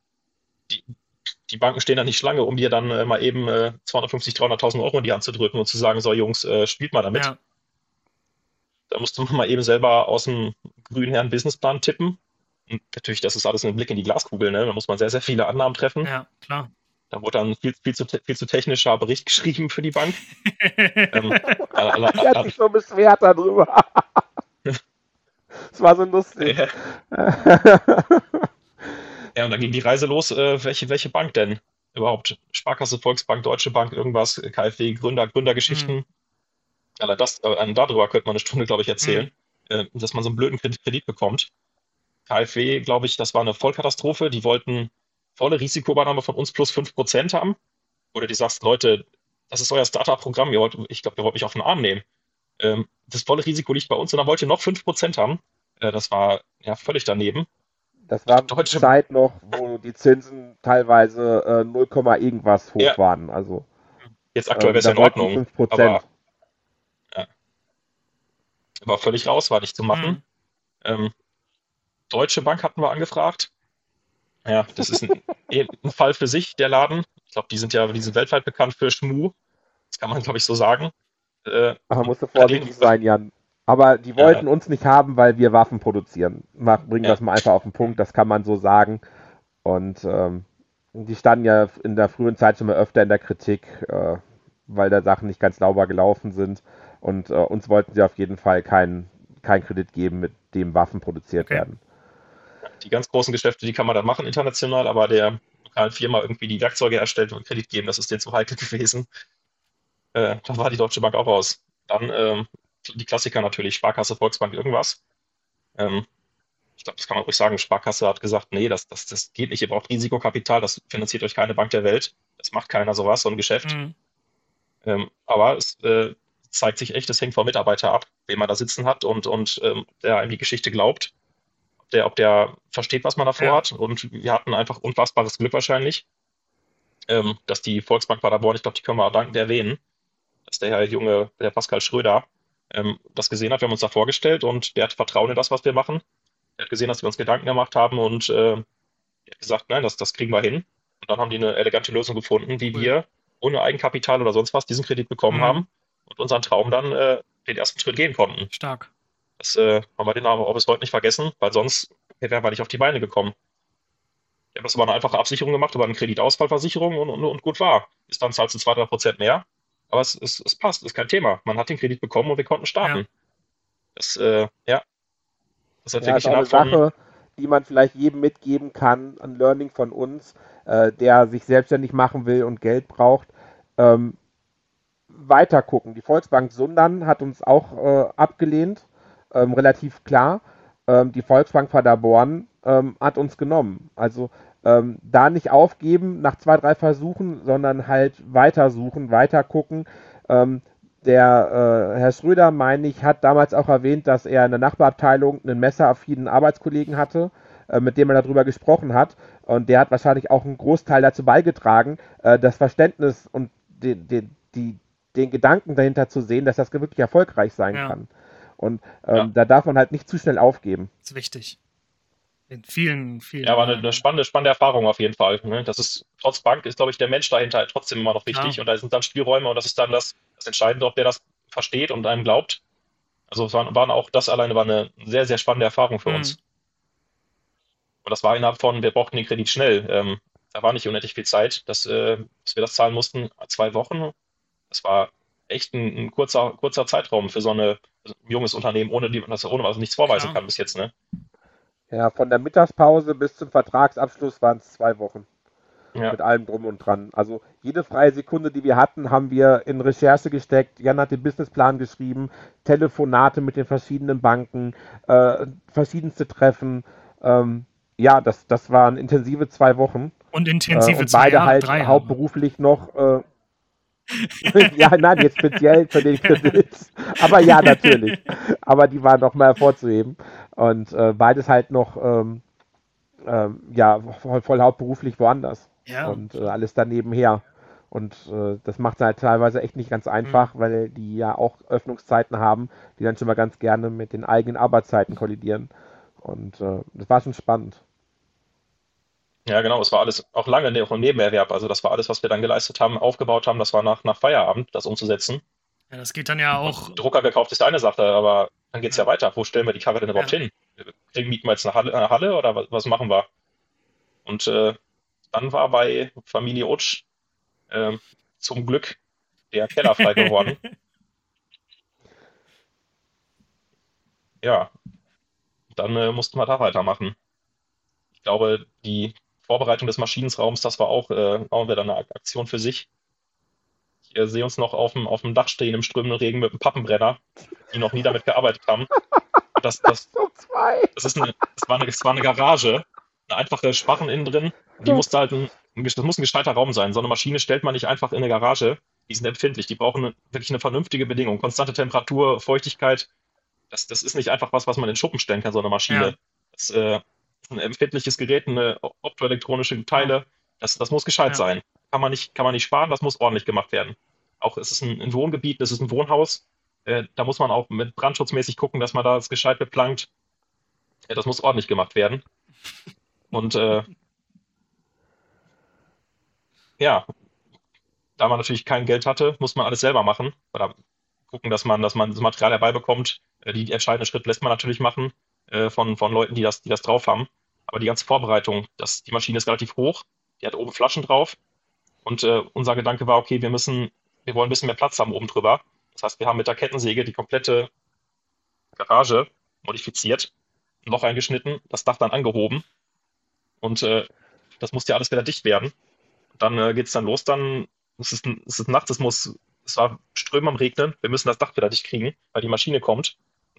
Die, die Banken stehen da nicht Schlange, um dir dann äh, mal eben äh, 250, 300.000 Euro in die Hand zu drücken und zu sagen, so Jungs, äh, spielt mal damit. Ja. Da musst du mal eben selber aus dem grünen Herrn Businessplan tippen natürlich, das ist alles ein Blick in die Glaskugel, ne? Da muss man sehr, sehr viele Annahmen treffen. Ja, klar. Da wurde dann viel, viel, zu, viel zu technischer Bericht geschrieben für die Bank. ähm, die hat sich so beschwert darüber. das war so lustig. Ja. Ja, und dann ging die Reise los. Äh, welche, welche Bank denn überhaupt? Sparkasse, Volksbank, Deutsche Bank, irgendwas, KfW, Gründer, Gründergeschichten. Mhm. Ja, das, äh, darüber könnte man eine Stunde, glaube ich, erzählen, mhm. äh, dass man so einen blöden Kredit bekommt. KfW, glaube ich, das war eine Vollkatastrophe. Die wollten volle Risikoübernahme von uns plus 5% haben. Oder die sagst, Leute, das ist euer Startup-Programm, ich glaube, ihr wollt mich auf den Arm nehmen. Ähm, das volle Risiko liegt bei uns und dann wollt ihr noch 5% haben. Äh, das war ja völlig daneben. Das war die Zeit noch, wo die Zinsen teilweise äh, 0, irgendwas hoch ja. waren. Also, Jetzt aktuell wäre es in Ordnung. 5%. Aber, ja. war völlig raus, war nicht zu machen. Mhm. Ähm, Deutsche Bank hatten wir angefragt. Ja, das ist ein, eh ein Fall für sich, der Laden. Ich glaube, die sind ja, die sind weltweit bekannt für Schmu. Das kann man, glaube ich, so sagen. Äh, Aber musst du vorsichtig sein, Jan. Aber die wollten ja. uns nicht haben, weil wir Waffen produzieren. Bringen ja. das mal einfach auf den Punkt, das kann man so sagen. Und ähm, die standen ja in der frühen Zeit schon mal öfter in der Kritik, äh, weil da Sachen nicht ganz sauber gelaufen sind. Und äh, uns wollten sie auf jeden Fall keinen kein Kredit geben, mit dem Waffen produziert okay. werden die ganz großen Geschäfte, die kann man dann machen international, aber der lokalen Firma irgendwie die Werkzeuge erstellt und Kredit geben, das ist denen zu heikel gewesen. Äh, da war die Deutsche Bank auch raus. Dann ähm, die Klassiker natürlich, Sparkasse, Volksbank, irgendwas. Ähm, ich glaube, das kann man ruhig sagen. Sparkasse hat gesagt, nee, das, das, das geht nicht, ihr braucht Risikokapital, das finanziert euch keine Bank der Welt. Das macht keiner sowas, so ein Geschäft. Mhm. Ähm, aber es äh, zeigt sich echt, es hängt vom Mitarbeiter ab, wen man da sitzen hat und, und ähm, der einem die Geschichte glaubt der, ob der versteht, was man davor ja. hat. Und wir hatten einfach unfassbares Glück wahrscheinlich, ähm, dass die Volksbank Paderborn, ich glaube, die können wir auch dankend erwähnen, dass der Herr Junge, der Pascal Schröder, ähm, das gesehen hat. Wir haben uns da vorgestellt und der hat Vertrauen in das, was wir machen. Er hat gesehen, dass wir uns Gedanken gemacht haben und äh, hat gesagt, nein, das, das kriegen wir hin. Und dann haben die eine elegante Lösung gefunden, wie wir ohne Eigenkapital oder sonst was diesen Kredit bekommen mhm. haben und unseren Traum dann äh, den ersten Schritt gehen konnten. Stark. Das äh, haben wir den aber auch bis heute nicht vergessen, weil sonst wären wir nicht auf die Beine gekommen. Ich habe das über eine einfache Absicherung gemacht, über eine Kreditausfallversicherung und, und, und gut war. Ist dann zahlst du 2-3 Prozent mehr, aber es, es, es passt, ist kein Thema. Man hat den Kredit bekommen und wir konnten starten. Ja. Das, äh, ja. Das hat ja, wirklich ist eine Sache, die man vielleicht jedem mitgeben kann, ein Learning von uns, äh, der sich selbstständig machen will und Geld braucht. Ähm, weiter gucken. Die Volksbank Sundern hat uns auch äh, abgelehnt, ähm, relativ klar. Ähm, die Volksbank Paderborn ähm, hat uns genommen. Also ähm, da nicht aufgeben nach zwei, drei Versuchen, sondern halt weiter suchen, weiter gucken. Ähm, der äh, Herr Schröder, meine ich, hat damals auch erwähnt, dass er in der Nachbarabteilung einen messeraffinen Arbeitskollegen hatte, äh, mit dem er darüber gesprochen hat. Und der hat wahrscheinlich auch einen Großteil dazu beigetragen, äh, das Verständnis und den, den, die, den Gedanken dahinter zu sehen, dass das wirklich erfolgreich sein ja. kann. Und ähm, ja. da darf man halt nicht zu schnell aufgeben. Das ist wichtig. In vielen, vielen. Ja, war eine, eine spannende, spannende Erfahrung auf jeden Fall. Ne? Das ist, trotz Bank ist, glaube ich, der Mensch dahinter halt trotzdem immer noch wichtig. Ja. Und da sind dann Spielräume und das ist dann das, das Entscheidende, ob der das versteht und einem glaubt. Also es waren, waren auch, das alleine war eine sehr, sehr spannende Erfahrung für mhm. uns. Und das war innerhalb von, wir brauchten den Kredit schnell. Ähm, da war nicht unendlich viel Zeit, dass, äh, dass wir das zahlen mussten, zwei Wochen. Das war echt ein, ein kurzer, kurzer Zeitraum für so eine, ein junges Unternehmen, ohne, die, das, ohne was nichts vorweisen ja. kann bis jetzt. Ne? Ja, von der Mittagspause bis zum Vertragsabschluss waren es zwei Wochen. Ja. Mit allem drum und dran. Also jede freie Sekunde, die wir hatten, haben wir in Recherche gesteckt. Jan hat den Businessplan geschrieben, Telefonate mit den verschiedenen Banken, äh, verschiedenste Treffen. Ähm, ja, das, das waren intensive zwei Wochen. Und intensive äh, und zwei beide Jahre, halt drei hauptberuflich noch. Äh, ja, nein, jetzt speziell für den Kredit. Aber ja, natürlich. Aber die waren noch mal hervorzuheben. Und äh, beides halt noch, ähm, ähm, ja, voll, voll, hauptberuflich woanders. Ja. Und äh, alles daneben her. Und äh, das macht es halt teilweise echt nicht ganz einfach, mhm. weil die ja auch Öffnungszeiten haben, die dann schon mal ganz gerne mit den eigenen Arbeitszeiten kollidieren. Und äh, das war schon spannend. Ja, genau, es war alles auch lange ne, auch ein Nebenerwerb. Also das war alles, was wir dann geleistet haben, aufgebaut haben, das war nach, nach Feierabend, das umzusetzen. Ja, das geht dann ja auch. Und Drucker gekauft ist eine Sache, aber dann geht es ja. ja. weiter. Wo stellen wir die Karre denn überhaupt ja. hin? Kriegen, mieten wir jetzt eine Halle, eine Halle oder was, was, machen wir? Und äh, dann war bei Familie Utsch äh, zum Glück der Keller frei geworden. ja, dann äh, mussten wir da weitermachen. Ich glaube, die Vorbereitung des Maschinenraums, das war auch, äh, auch wieder eine Aktion für sich. Ich äh, sehe uns noch auf dem, auf dem Dach stehen im strömenden Regen mit einem Pappenbrenner, die noch nie damit gearbeitet haben. Das, das, das, ist eine, das, war eine, das war eine Garage, eine einfache Sparren innen drin. Die musste halt ein, das muss ein gescheiter Raum sein. So eine Maschine stellt man nicht einfach in eine Garage. Die sind empfindlich, die brauchen eine, wirklich eine vernünftige Bedingung. Konstante Temperatur, Feuchtigkeit. Das, das ist nicht einfach was, was man in Schuppen stellen kann, so eine Maschine. Ja. Das, äh, ein empfindliches Gerät, eine optoelektronische Teile, das, das muss gescheit ja. sein. Kann man, nicht, kann man nicht sparen, das muss ordentlich gemacht werden. Auch es ist ein, ein Wohngebiet, es ist ein Wohnhaus. Äh, da muss man auch mit brandschutzmäßig gucken, dass man da das gescheit beplankt. Ja, das muss ordentlich gemacht werden. Und äh, ja, da man natürlich kein Geld hatte, muss man alles selber machen. Oder gucken, dass man, dass man das Material herbeibekommt. Äh, die, die entscheidenden Schritte lässt man natürlich machen äh, von, von Leuten, die das, die das drauf haben. Aber die ganze Vorbereitung, das, die Maschine ist relativ hoch, die hat oben Flaschen drauf. Und äh, unser Gedanke war, okay, wir müssen, wir wollen ein bisschen mehr Platz haben oben drüber. Das heißt, wir haben mit der Kettensäge die komplette Garage modifiziert, ein Loch eingeschnitten, das Dach dann angehoben. Und äh, das musste ja alles wieder dicht werden. Dann äh, geht es dann los, dann es ist, es ist nachts, es muss, es war Strömen am Regnen, wir müssen das Dach wieder dicht kriegen, weil die Maschine kommt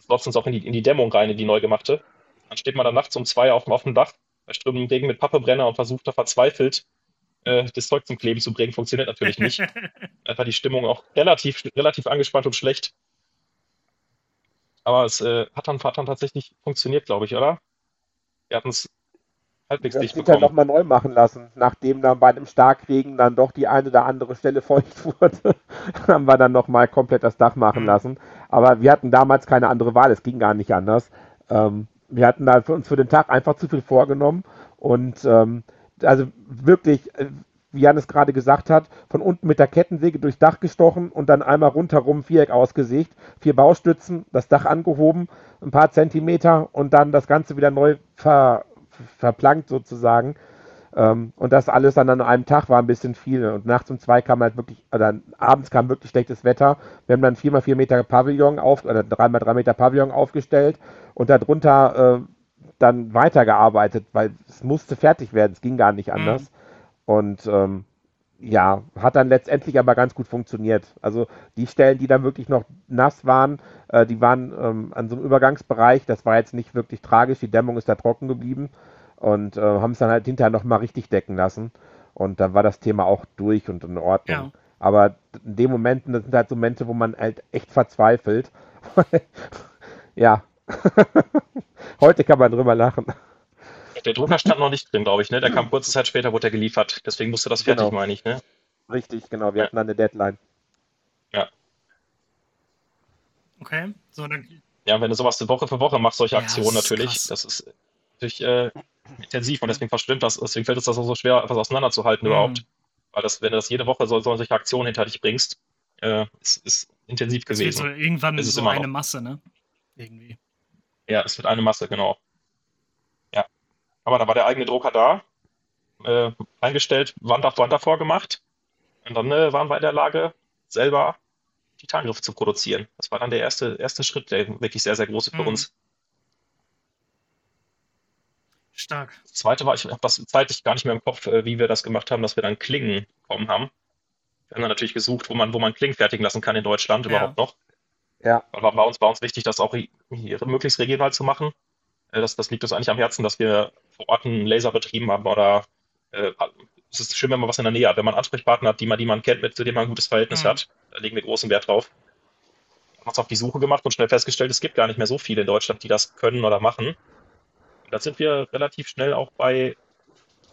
läuft uns auch in die, in die Dämmung rein, in die neu gemachte. Dann steht man dann nachts um zwei auf, auf dem Dach bei strömendem Regen mit Pappebrenner und versucht da verzweifelt äh, das Zeug zum Kleben zu bringen. Funktioniert natürlich nicht. Einfach die Stimmung auch relativ, relativ angespannt und schlecht. Aber es äh, hat, dann, hat dann tatsächlich funktioniert, glaube ich, oder? Wir hatten es halbwegs dicht bekommen. ja nochmal neu machen lassen, nachdem dann bei einem Starkregen dann doch die eine oder andere Stelle feucht wurde, haben wir dann nochmal komplett das Dach machen mhm. lassen. Aber wir hatten damals keine andere Wahl, es ging gar nicht anders. Ähm, wir hatten da für uns für den Tag einfach zu viel vorgenommen und ähm, also wirklich, äh, wie Jan es gerade gesagt hat, von unten mit der Kettensäge durchs Dach gestochen und dann einmal rundherum Viereck ausgesägt, vier Baustützen, das Dach angehoben, ein paar Zentimeter und dann das Ganze wieder neu ver, verplankt sozusagen. Ähm, und das alles dann an einem Tag war ein bisschen viel. Und nachts um zwei kam halt wirklich, oder abends kam wirklich schlechtes Wetter. Wir haben dann 4x4 Meter Pavillon auf, oder 3x3 Meter Pavillon aufgestellt und darunter äh, dann weitergearbeitet, weil es musste fertig werden. Es ging gar nicht mhm. anders. Mhm. Und ähm, ja, hat dann letztendlich aber ganz gut funktioniert. Also die Stellen, die dann wirklich noch nass waren, äh, die waren ähm, an so einem Übergangsbereich. Das war jetzt nicht wirklich tragisch. Die Dämmung ist da trocken geblieben und äh, haben es dann halt hinterher nochmal richtig decken lassen. Und dann war das Thema auch durch und in Ordnung. Ja. Aber in den Momenten, das sind halt so Momente, wo man halt echt verzweifelt. ja. Heute kann man drüber lachen. Der Drucker stand noch nicht drin, glaube ich, ne? Der kam kurze Zeit später, wurde er geliefert. Deswegen musste das fertig, genau. meine ich, ne? Richtig, genau. Wir ja. hatten dann eine Deadline. Ja. Okay, so dann. Ja, wenn du sowas Woche für Woche machst, solche ja, Aktionen das natürlich, krass. das ist natürlich äh, intensiv und deswegen verstimmt das, deswegen fällt es das auch so schwer, etwas auseinanderzuhalten mhm. überhaupt. Weil das, wenn du das jede Woche so, solche Aktionen hinter dich bringst, äh, ist, ist intensiv gewesen. Es wird so irgendwann ist so eine noch. Masse, ne? Irgendwie. Ja, es wird eine Masse, genau. Ja. Aber da war der eigene Drucker da, äh, eingestellt, Wand auf Wand davor gemacht. Und dann äh, waren wir in der Lage, selber Titangriffe zu produzieren. Das war dann der erste, erste Schritt, der wirklich sehr, sehr große für mhm. uns. Stark. Das zweite war, ich habe das zeitlich gar nicht mehr im Kopf, äh, wie wir das gemacht haben, dass wir dann Klingen bekommen haben. Wir haben dann natürlich gesucht, wo man, wo man Klingen fertigen lassen kann in Deutschland ja. überhaupt noch. Ja. War, war, uns, war uns wichtig, das auch hier möglichst regional zu machen. Äh, das, das liegt uns eigentlich am Herzen, dass wir vor Ort einen Laser betrieben haben oder äh, es ist schön, wenn man was in der Nähe hat, wenn man Ansprechpartner hat, die man, die man kennt, mit zu denen man ein gutes Verhältnis mhm. hat. Da legen wir großen Wert drauf. Wir haben uns auf die Suche gemacht und schnell festgestellt, es gibt gar nicht mehr so viele in Deutschland, die das können oder machen. Da sind wir relativ schnell auch bei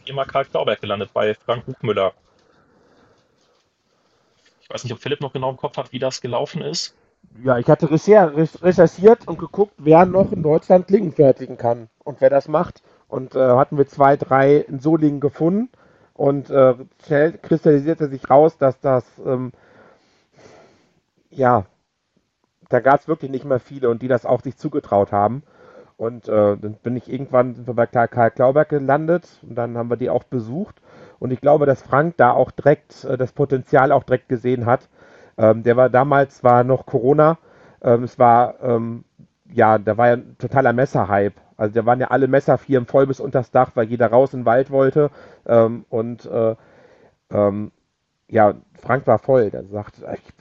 Firma Karl Klauberg gelandet, bei Frank Buchmüller. Ich weiß nicht, ob Philipp noch genau im Kopf hat, wie das gelaufen ist. Ja, ich hatte recherchiert und geguckt, wer noch in Deutschland Klingen fertigen kann und wer das macht. Und äh, hatten wir zwei, drei in Solingen gefunden und äh, kristallisierte sich raus, dass das, ähm, ja, da gab es wirklich nicht mehr viele und die das auch sich zugetraut haben. Und äh, dann bin ich irgendwann sind wir bei Karl Klauberg gelandet und dann haben wir die auch besucht. Und ich glaube, dass Frank da auch direkt äh, das Potenzial auch direkt gesehen hat. Ähm, der war damals war noch Corona. Ähm, es war ähm, ja, da war ja ein totaler Messerhype. Also da waren ja alle Messerfirmen voll bis unters Dach, weil jeder raus in den Wald wollte. Ähm, und äh, ähm, ja, Frank war voll. Der sagt, ich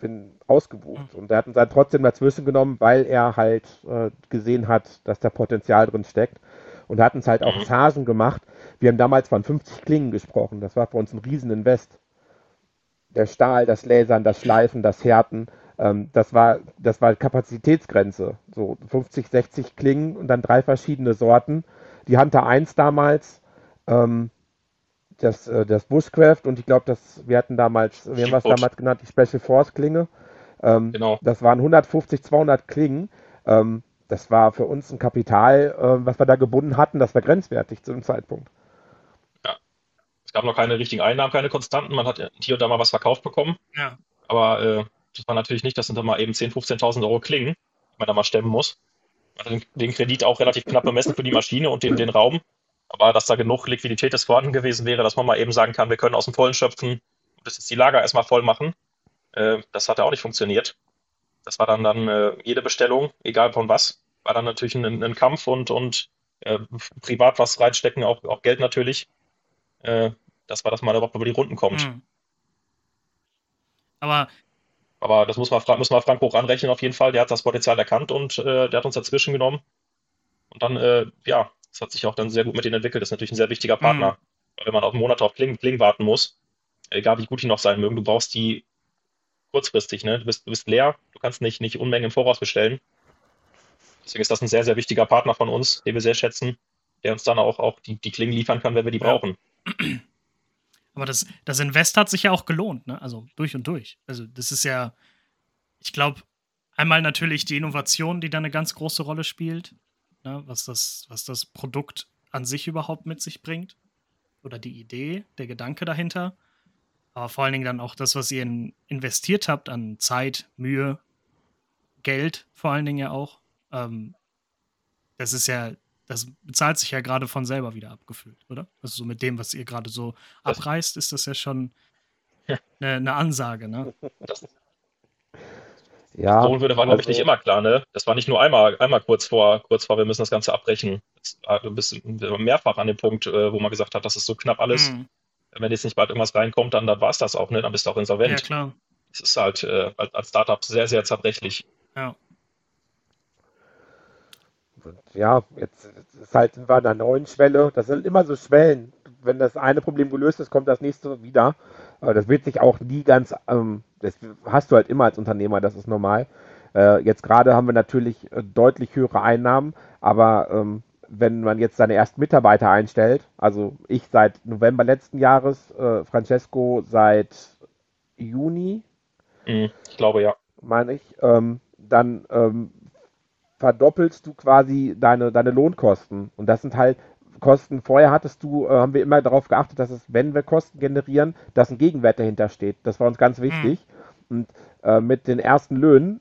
bin ausgebucht. Und er hat uns dann trotzdem dazwischen genommen, weil er halt äh, gesehen hat, dass da Potenzial drin steckt. Und hat uns halt auch mhm. Chargen gemacht. Wir haben damals von 50 Klingen gesprochen. Das war für uns ein Rieseninvest. Der Stahl, das Lasern, das Schleifen, das Härten, ähm, das war, das war Kapazitätsgrenze. So 50, 60 Klingen und dann drei verschiedene Sorten. Die Hunter 1 damals, ähm, das, äh, das Bushcraft und ich glaube, wir hatten damals, wir haben was damals genannt, die Special Force Klinge. Ähm, genau. Das waren 150, 200 Klingen. Ähm, das war für uns ein Kapital, äh, was wir da gebunden hatten, das war grenzwertig zu dem Zeitpunkt. Es gab noch keine richtigen Einnahmen, keine konstanten. Man hat hier und da mal was verkauft bekommen. Ja. Aber äh, das war natürlich nicht, das sind dann mal eben 10.000, 15.000 Euro Klingen, die man da mal stemmen muss. Man hat den Kredit auch relativ knapp bemessen für die Maschine und den, den Raum. Aber dass da genug Liquidität ist vorhanden gewesen wäre, dass man mal eben sagen kann, wir können aus dem Vollen schöpfen und das jetzt die Lager erstmal voll machen, äh, das hat ja auch nicht funktioniert. Das war dann, dann äh, jede Bestellung, egal von was, war dann natürlich ein, ein Kampf und, und äh, privat was reinstecken, auch, auch Geld natürlich. Äh, das dass man überhaupt über die Runden kommt. Mhm. Aber aber das muss man, muss man Frank hoch anrechnen auf jeden Fall. Der hat das Potenzial erkannt und äh, der hat uns dazwischen genommen. Und dann, äh, ja, das hat sich auch dann sehr gut mit denen entwickelt. Das ist natürlich ein sehr wichtiger Partner. Mhm. Wenn man auf einen Monat auf Kling, Kling warten muss, egal wie gut die noch sein mögen, du brauchst die kurzfristig. Ne? Du, bist, du bist leer, du kannst nicht, nicht Unmengen im Voraus bestellen. Deswegen ist das ein sehr, sehr wichtiger Partner von uns, den wir sehr schätzen, der uns dann auch, auch die, die Klingen liefern kann, wenn wir die ja. brauchen. Aber das, das Invest hat sich ja auch gelohnt, ne? Also durch und durch. Also, das ist ja, ich glaube, einmal natürlich die Innovation, die da eine ganz große Rolle spielt. ne, was, das, was das Produkt an sich überhaupt mit sich bringt. Oder die Idee, der Gedanke dahinter. Aber vor allen Dingen dann auch das, was ihr in, investiert habt an Zeit, Mühe, Geld, vor allen Dingen ja auch. Ähm, das ist ja, das bezahlt sich ja gerade von selber wieder abgefüllt, oder? Also so mit dem, was ihr gerade so das abreißt, ist das ja schon eine, eine Ansage, ne? Das, ja. Würde war, glaube ich, nicht also immer klar, ne? Das war nicht nur einmal, einmal kurz vor, kurz vor, wir müssen das Ganze abbrechen. Du bist mehrfach an dem Punkt, äh, wo man gesagt hat, das ist so knapp alles. Mhm. Wenn jetzt nicht bald irgendwas reinkommt, dann, dann war es das auch, ne? Dann bist du auch insolvent. Ja, klar. Das ist halt äh, als Startup sehr, sehr zerbrechlich. Ja. Und ja, jetzt ist halt sind wir an der neuen Schwelle. Das sind immer so Schwellen. Wenn das eine Problem gelöst ist, kommt das nächste wieder. Das wird sich auch nie ganz, ähm, das hast du halt immer als Unternehmer, das ist normal. Äh, jetzt gerade haben wir natürlich äh, deutlich höhere Einnahmen, aber ähm, wenn man jetzt seine ersten Mitarbeiter einstellt, also ich seit November letzten Jahres, äh, Francesco seit Juni. Mhm, ich glaube ja. Meine ich. Ähm, dann verdoppelst du quasi deine, deine Lohnkosten. Und das sind halt Kosten. Vorher hattest du, äh, haben wir immer darauf geachtet, dass es, wenn wir Kosten generieren, dass ein Gegenwert dahinter steht. Das war uns ganz hm. wichtig. Und äh, mit den ersten Löhnen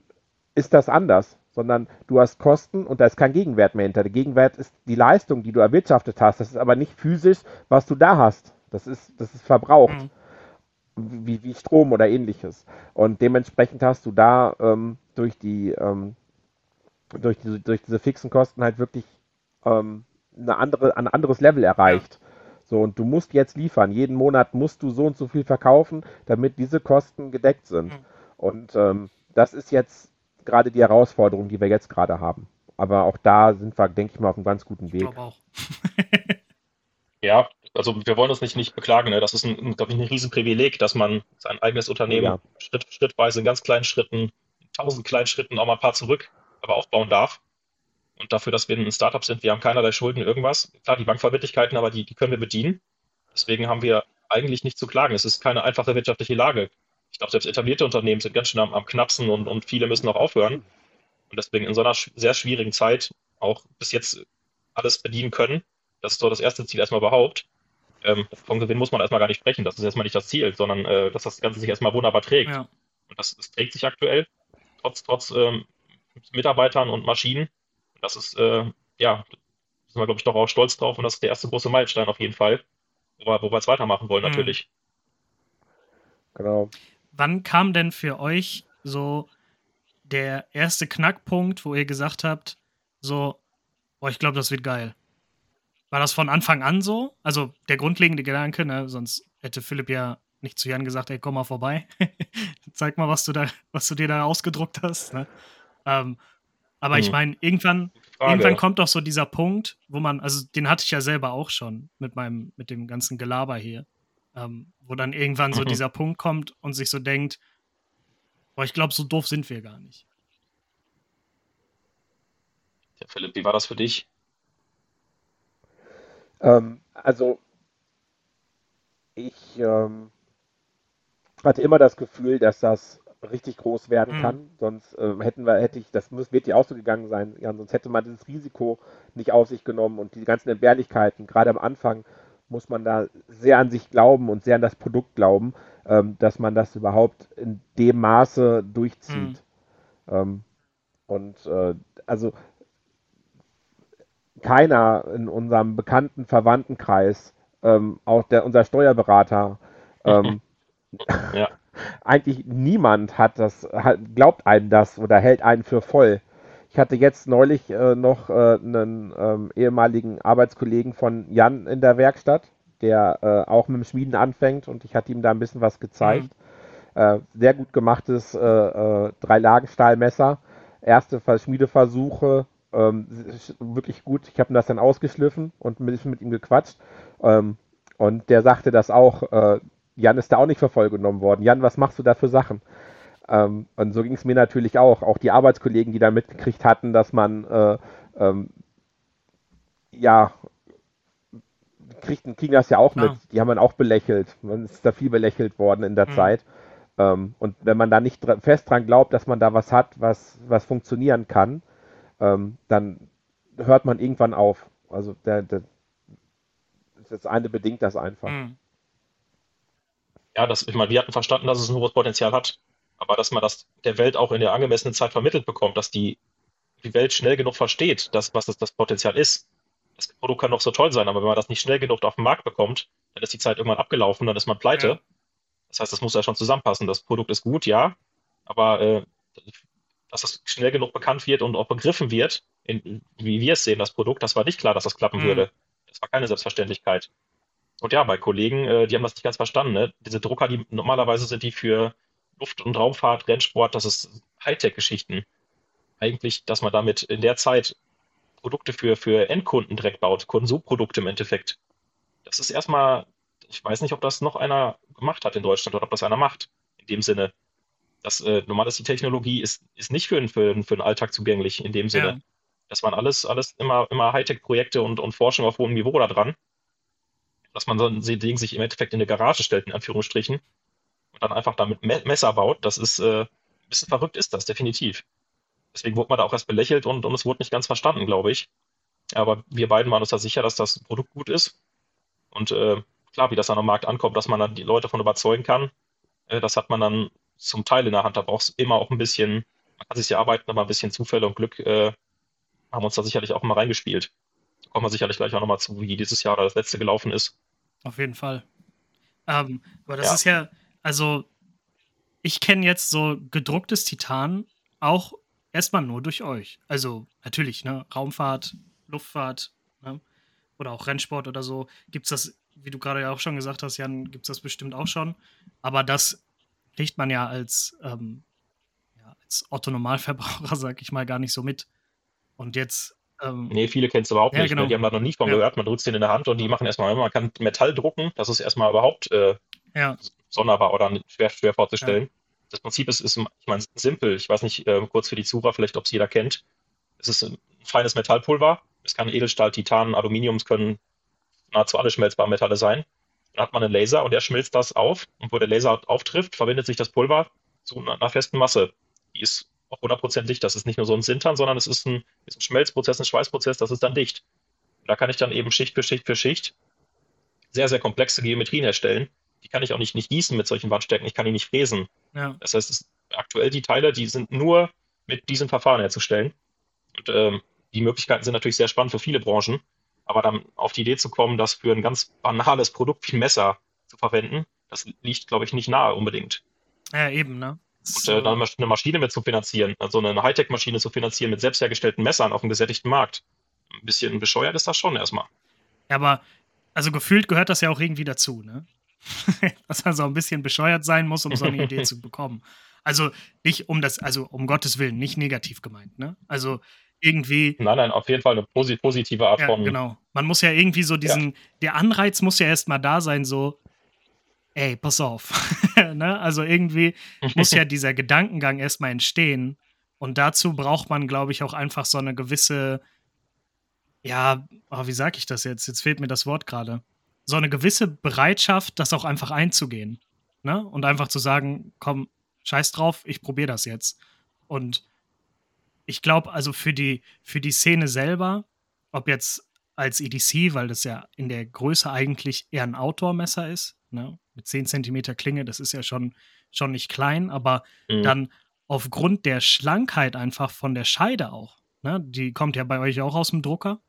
ist das anders, sondern du hast Kosten und da ist kein Gegenwert mehr hinter. Der Gegenwert ist die Leistung, die du erwirtschaftet hast. Das ist aber nicht physisch, was du da hast. Das ist, das ist verbraucht. Mhm. Wie, wie Strom oder ähnliches. Und dementsprechend hast du da ähm, durch die ähm, durch diese, durch diese fixen Kosten halt wirklich ähm, eine andere, ein anderes Level erreicht. Ja. So, und du musst jetzt liefern. Jeden Monat musst du so und so viel verkaufen, damit diese Kosten gedeckt sind. Mhm. Und ähm, das ist jetzt gerade die Herausforderung, die wir jetzt gerade haben. Aber auch da sind wir, denke ich mal, auf einem ganz guten Weg. Ich glaube auch. ja, also wir wollen uns nicht, nicht beklagen. Ne? Das ist, ein, glaube ich, ein Riesenprivileg, dass man sein eigenes Unternehmen ja. Schritt, schrittweise in ganz kleinen Schritten, tausend kleinen Schritten auch mal ein paar zurück, aber aufbauen darf. Und dafür, dass wir ein Startup sind, wir haben keinerlei Schulden, irgendwas. Klar, die Bankverbindlichkeiten, aber die, die können wir bedienen. Deswegen haben wir eigentlich nicht zu klagen. Es ist keine einfache wirtschaftliche Lage. Ich glaube, selbst etablierte Unternehmen sind ganz schön am, am Knapsen und, und viele müssen auch aufhören. Und deswegen in so einer sehr schwierigen Zeit auch bis jetzt alles bedienen können. Das ist so das erste Ziel erstmal überhaupt. Ähm, vom Gewinn muss man erstmal gar nicht sprechen. Das ist erstmal nicht das Ziel, sondern äh, dass das Ganze sich erstmal wunderbar trägt. Ja. Und das, das, trägt sich aktuell, trotz, trotz ähm, Mitarbeitern und Maschinen das ist, äh, ja, da sind wir, glaube ich, doch auch stolz drauf und das ist der erste große Meilenstein auf jeden Fall, wo wir, wo wir jetzt weitermachen wollen, mhm. natürlich. Genau. Wann kam denn für euch so der erste Knackpunkt, wo ihr gesagt habt, so, boah, ich glaube, das wird geil? War das von Anfang an so? Also der grundlegende Gedanke, ne? sonst hätte Philipp ja nicht zu Jan gesagt, ey, komm mal vorbei. Zeig mal, was du da, was du dir da ausgedruckt hast. Ne? Ähm, aber hm. ich meine, irgendwann, irgendwann kommt doch so dieser Punkt, wo man, also den hatte ich ja selber auch schon mit meinem, mit dem ganzen Gelaber hier, ähm, wo dann irgendwann so mhm. dieser Punkt kommt und sich so denkt, boah, ich glaube, so doof sind wir gar nicht. Ja, Philipp, wie war das für dich? Ähm, also, ich ähm, hatte immer das Gefühl, dass das richtig groß werden mhm. kann. Sonst äh, hätten wir, hätte ich, das muss, wird dir auch so gegangen sein, Jan, sonst hätte man dieses Risiko nicht auf sich genommen und die ganzen Entbehrlichkeiten, gerade am Anfang muss man da sehr an sich glauben und sehr an das Produkt glauben, ähm, dass man das überhaupt in dem Maße durchzieht. Mhm. Ähm, und äh, also keiner in unserem bekannten Verwandtenkreis, ähm, auch der, unser Steuerberater, ähm, ja eigentlich niemand hat das, glaubt einem das oder hält einen für voll. Ich hatte jetzt neulich äh, noch äh, einen ähm, ehemaligen Arbeitskollegen von Jan in der Werkstatt, der äh, auch mit dem Schmieden anfängt und ich hatte ihm da ein bisschen was gezeigt. Mhm. Äh, sehr gut gemachtes äh, äh, Drei-Lagen-Stahlmesser. Erste Schmiedeversuche, ähm, wirklich gut. Ich habe das dann ausgeschliffen und mit, mit ihm gequatscht. Ähm, und der sagte das auch, Jan ist da auch nicht für voll genommen worden. Jan, was machst du da für Sachen? Ähm, und so ging es mir natürlich auch. Auch die Arbeitskollegen, die da mitgekriegt hatten, dass man äh, ähm, ja kriegen, kriegen das ja auch mit. Ja. Die haben man auch belächelt. Man ist da viel belächelt worden in der mhm. Zeit. Ähm, und wenn man da nicht fest dran glaubt, dass man da was hat, was, was funktionieren kann, ähm, dann hört man irgendwann auf. Also der, der das eine bedingt das einfach. Mhm. Ja, das, ich meine, wir hatten verstanden, dass es ein hohes Potenzial hat, aber dass man das der Welt auch in der angemessenen Zeit vermittelt bekommt, dass die, die Welt schnell genug versteht, dass, was das, das Potenzial ist. Das Produkt kann noch so toll sein, aber wenn man das nicht schnell genug auf den Markt bekommt, dann ist die Zeit irgendwann abgelaufen, dann ist man pleite. Ja. Das heißt, das muss ja schon zusammenpassen. Das Produkt ist gut, ja, aber äh, dass das schnell genug bekannt wird und auch begriffen wird, in, wie wir es sehen, das Produkt, das war nicht klar, dass das klappen mhm. würde. Das war keine Selbstverständlichkeit. Und ja, bei Kollegen, äh, die haben das nicht ganz verstanden. Ne? Diese Drucker, die normalerweise sind die für Luft- und Raumfahrt, Rennsport, das ist Hightech-Geschichten. Eigentlich, dass man damit in der Zeit Produkte für, für Endkunden direkt baut, Konsumprodukte im Endeffekt. Das ist erstmal, ich weiß nicht, ob das noch einer gemacht hat in Deutschland oder ob das einer macht. In dem Sinne, das äh, normal ist die Technologie, ist, ist nicht für, für, für den Alltag zugänglich in dem Sinne. Ja. Das waren alles, alles immer, immer Hightech-Projekte und, und Forschung auf hohem Niveau da dran. Dass man so ein Ding sich im Endeffekt in eine Garage stellt, in Anführungsstrichen, und dann einfach damit Messer baut, das ist äh, ein bisschen verrückt, ist das, definitiv. Deswegen wurde man da auch erst belächelt und, und es wurde nicht ganz verstanden, glaube ich. Aber wir beiden waren uns da sicher, dass das Produkt gut ist. Und äh, klar, wie das dann am Markt ankommt, dass man dann die Leute davon überzeugen kann, äh, das hat man dann zum Teil in der Hand. Da braucht es immer auch ein bisschen, man kann sich ja arbeiten, aber ein bisschen Zufälle und Glück äh, haben uns da sicherlich auch mal reingespielt. Da kommen wir sicherlich gleich auch nochmal zu, wie dieses Jahr oder das letzte gelaufen ist. Auf jeden Fall. Ähm, aber das ja. ist ja, also ich kenne jetzt so gedrucktes Titan auch erstmal nur durch euch. Also natürlich, ne, Raumfahrt, Luftfahrt, ne, oder auch Rennsport oder so, gibt es das, wie du gerade ja auch schon gesagt hast, Jan, gibt es das bestimmt auch schon. Aber das kriegt man ja als, ähm, ja, als Otto-Normalverbraucher, sag ich mal, gar nicht so mit. Und jetzt. Ähm, nee, viele kennen es überhaupt ja, nicht. Ne? Genau. Ne? Die haben da noch nie von ja. gehört. Man drückt es in der Hand und die machen erstmal, man kann Metall drucken. Das ist erstmal überhaupt äh, ja. sonderbar oder schwer, schwer vorzustellen. Das Prinzip ist, ist, ich meine, simpel. Ich weiß nicht, äh, kurz für die Zuhörer, vielleicht, ob es jeder kennt. Es ist ein feines Metallpulver. Es kann Edelstahl, Titan, Aluminium, es können nahezu alle schmelzbare Metalle sein. Dann hat man einen Laser und der schmilzt das auf. Und wo der Laser auftrifft, verwendet sich das Pulver zu einer festen Masse. Die ist auch 100% dicht. Das ist nicht nur so ein Sintern, sondern es ist ein, ist ein Schmelzprozess, ein Schweißprozess, das ist dann dicht. Da kann ich dann eben Schicht für Schicht für Schicht sehr, sehr komplexe Geometrien erstellen. Die kann ich auch nicht, nicht gießen mit solchen Wandstärken, ich kann die nicht fräsen. Ja. Das heißt, es, aktuell die Teile, die sind nur mit diesem Verfahren herzustellen. Und ähm, die Möglichkeiten sind natürlich sehr spannend für viele Branchen. Aber dann auf die Idee zu kommen, das für ein ganz banales Produkt wie ein Messer zu verwenden, das liegt, glaube ich, nicht nahe unbedingt. Ja, eben, ne? Und äh, dann eine Maschine mit zu finanzieren, also eine Hightech-Maschine zu finanzieren mit selbst hergestellten Messern auf einem gesättigten Markt. Ein bisschen bescheuert ist das schon erstmal. Ja, aber also gefühlt gehört das ja auch irgendwie dazu, ne? Dass man so ein bisschen bescheuert sein muss, um so eine Idee zu bekommen. Also nicht um das, also um Gottes Willen, nicht negativ gemeint, ne? Also irgendwie. Nein, nein, auf jeden Fall eine positive Art ja, von. Genau. Man muss ja irgendwie so diesen, ja. der Anreiz muss ja erstmal da sein, so, ey, pass auf. ne? Also irgendwie muss ja dieser Gedankengang erstmal entstehen. Und dazu braucht man, glaube ich, auch einfach so eine gewisse, ja, oh, wie sage ich das jetzt? Jetzt fehlt mir das Wort gerade. So eine gewisse Bereitschaft, das auch einfach einzugehen. Ne? Und einfach zu sagen, komm, scheiß drauf, ich probiere das jetzt. Und ich glaube, also für die, für die Szene selber, ob jetzt als EDC, weil das ja in der Größe eigentlich eher ein Outdoor-Messer ist, ne? mit 10 cm Klinge, das ist ja schon, schon nicht klein, aber mhm. dann aufgrund der Schlankheit einfach von der Scheide auch, ne? die kommt ja bei euch auch aus dem Drucker,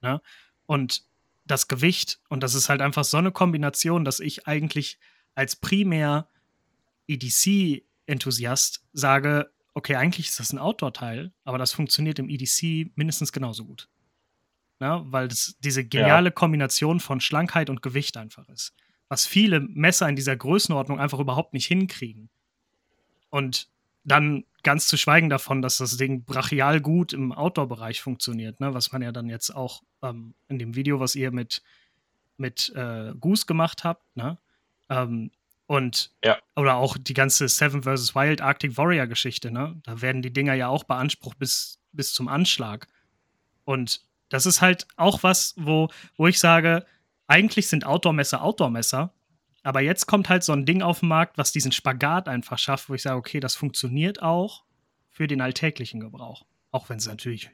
ne? und das Gewicht, und das ist halt einfach so eine Kombination, dass ich eigentlich als primär EDC-Enthusiast sage, okay, eigentlich ist das ein Outdoor-Teil, aber das funktioniert im EDC mindestens genauso gut. Na, weil das diese geniale ja. Kombination von Schlankheit und Gewicht einfach ist was viele Messer in dieser Größenordnung einfach überhaupt nicht hinkriegen. Und dann ganz zu schweigen davon, dass das Ding brachial gut im Outdoor-Bereich funktioniert, ne? was man ja dann jetzt auch ähm, in dem Video, was ihr mit, mit äh, Goose gemacht habt, ne? Ähm, und ja. oder auch die ganze Seven vs. Wild Arctic Warrior Geschichte, ne? Da werden die Dinger ja auch beansprucht bis, bis zum Anschlag. Und das ist halt auch was, wo, wo ich sage, eigentlich sind Outdoor-Messer Outdoor-Messer, aber jetzt kommt halt so ein Ding auf den Markt, was diesen Spagat einfach schafft, wo ich sage, okay, das funktioniert auch für den alltäglichen Gebrauch. Auch wenn es natürlich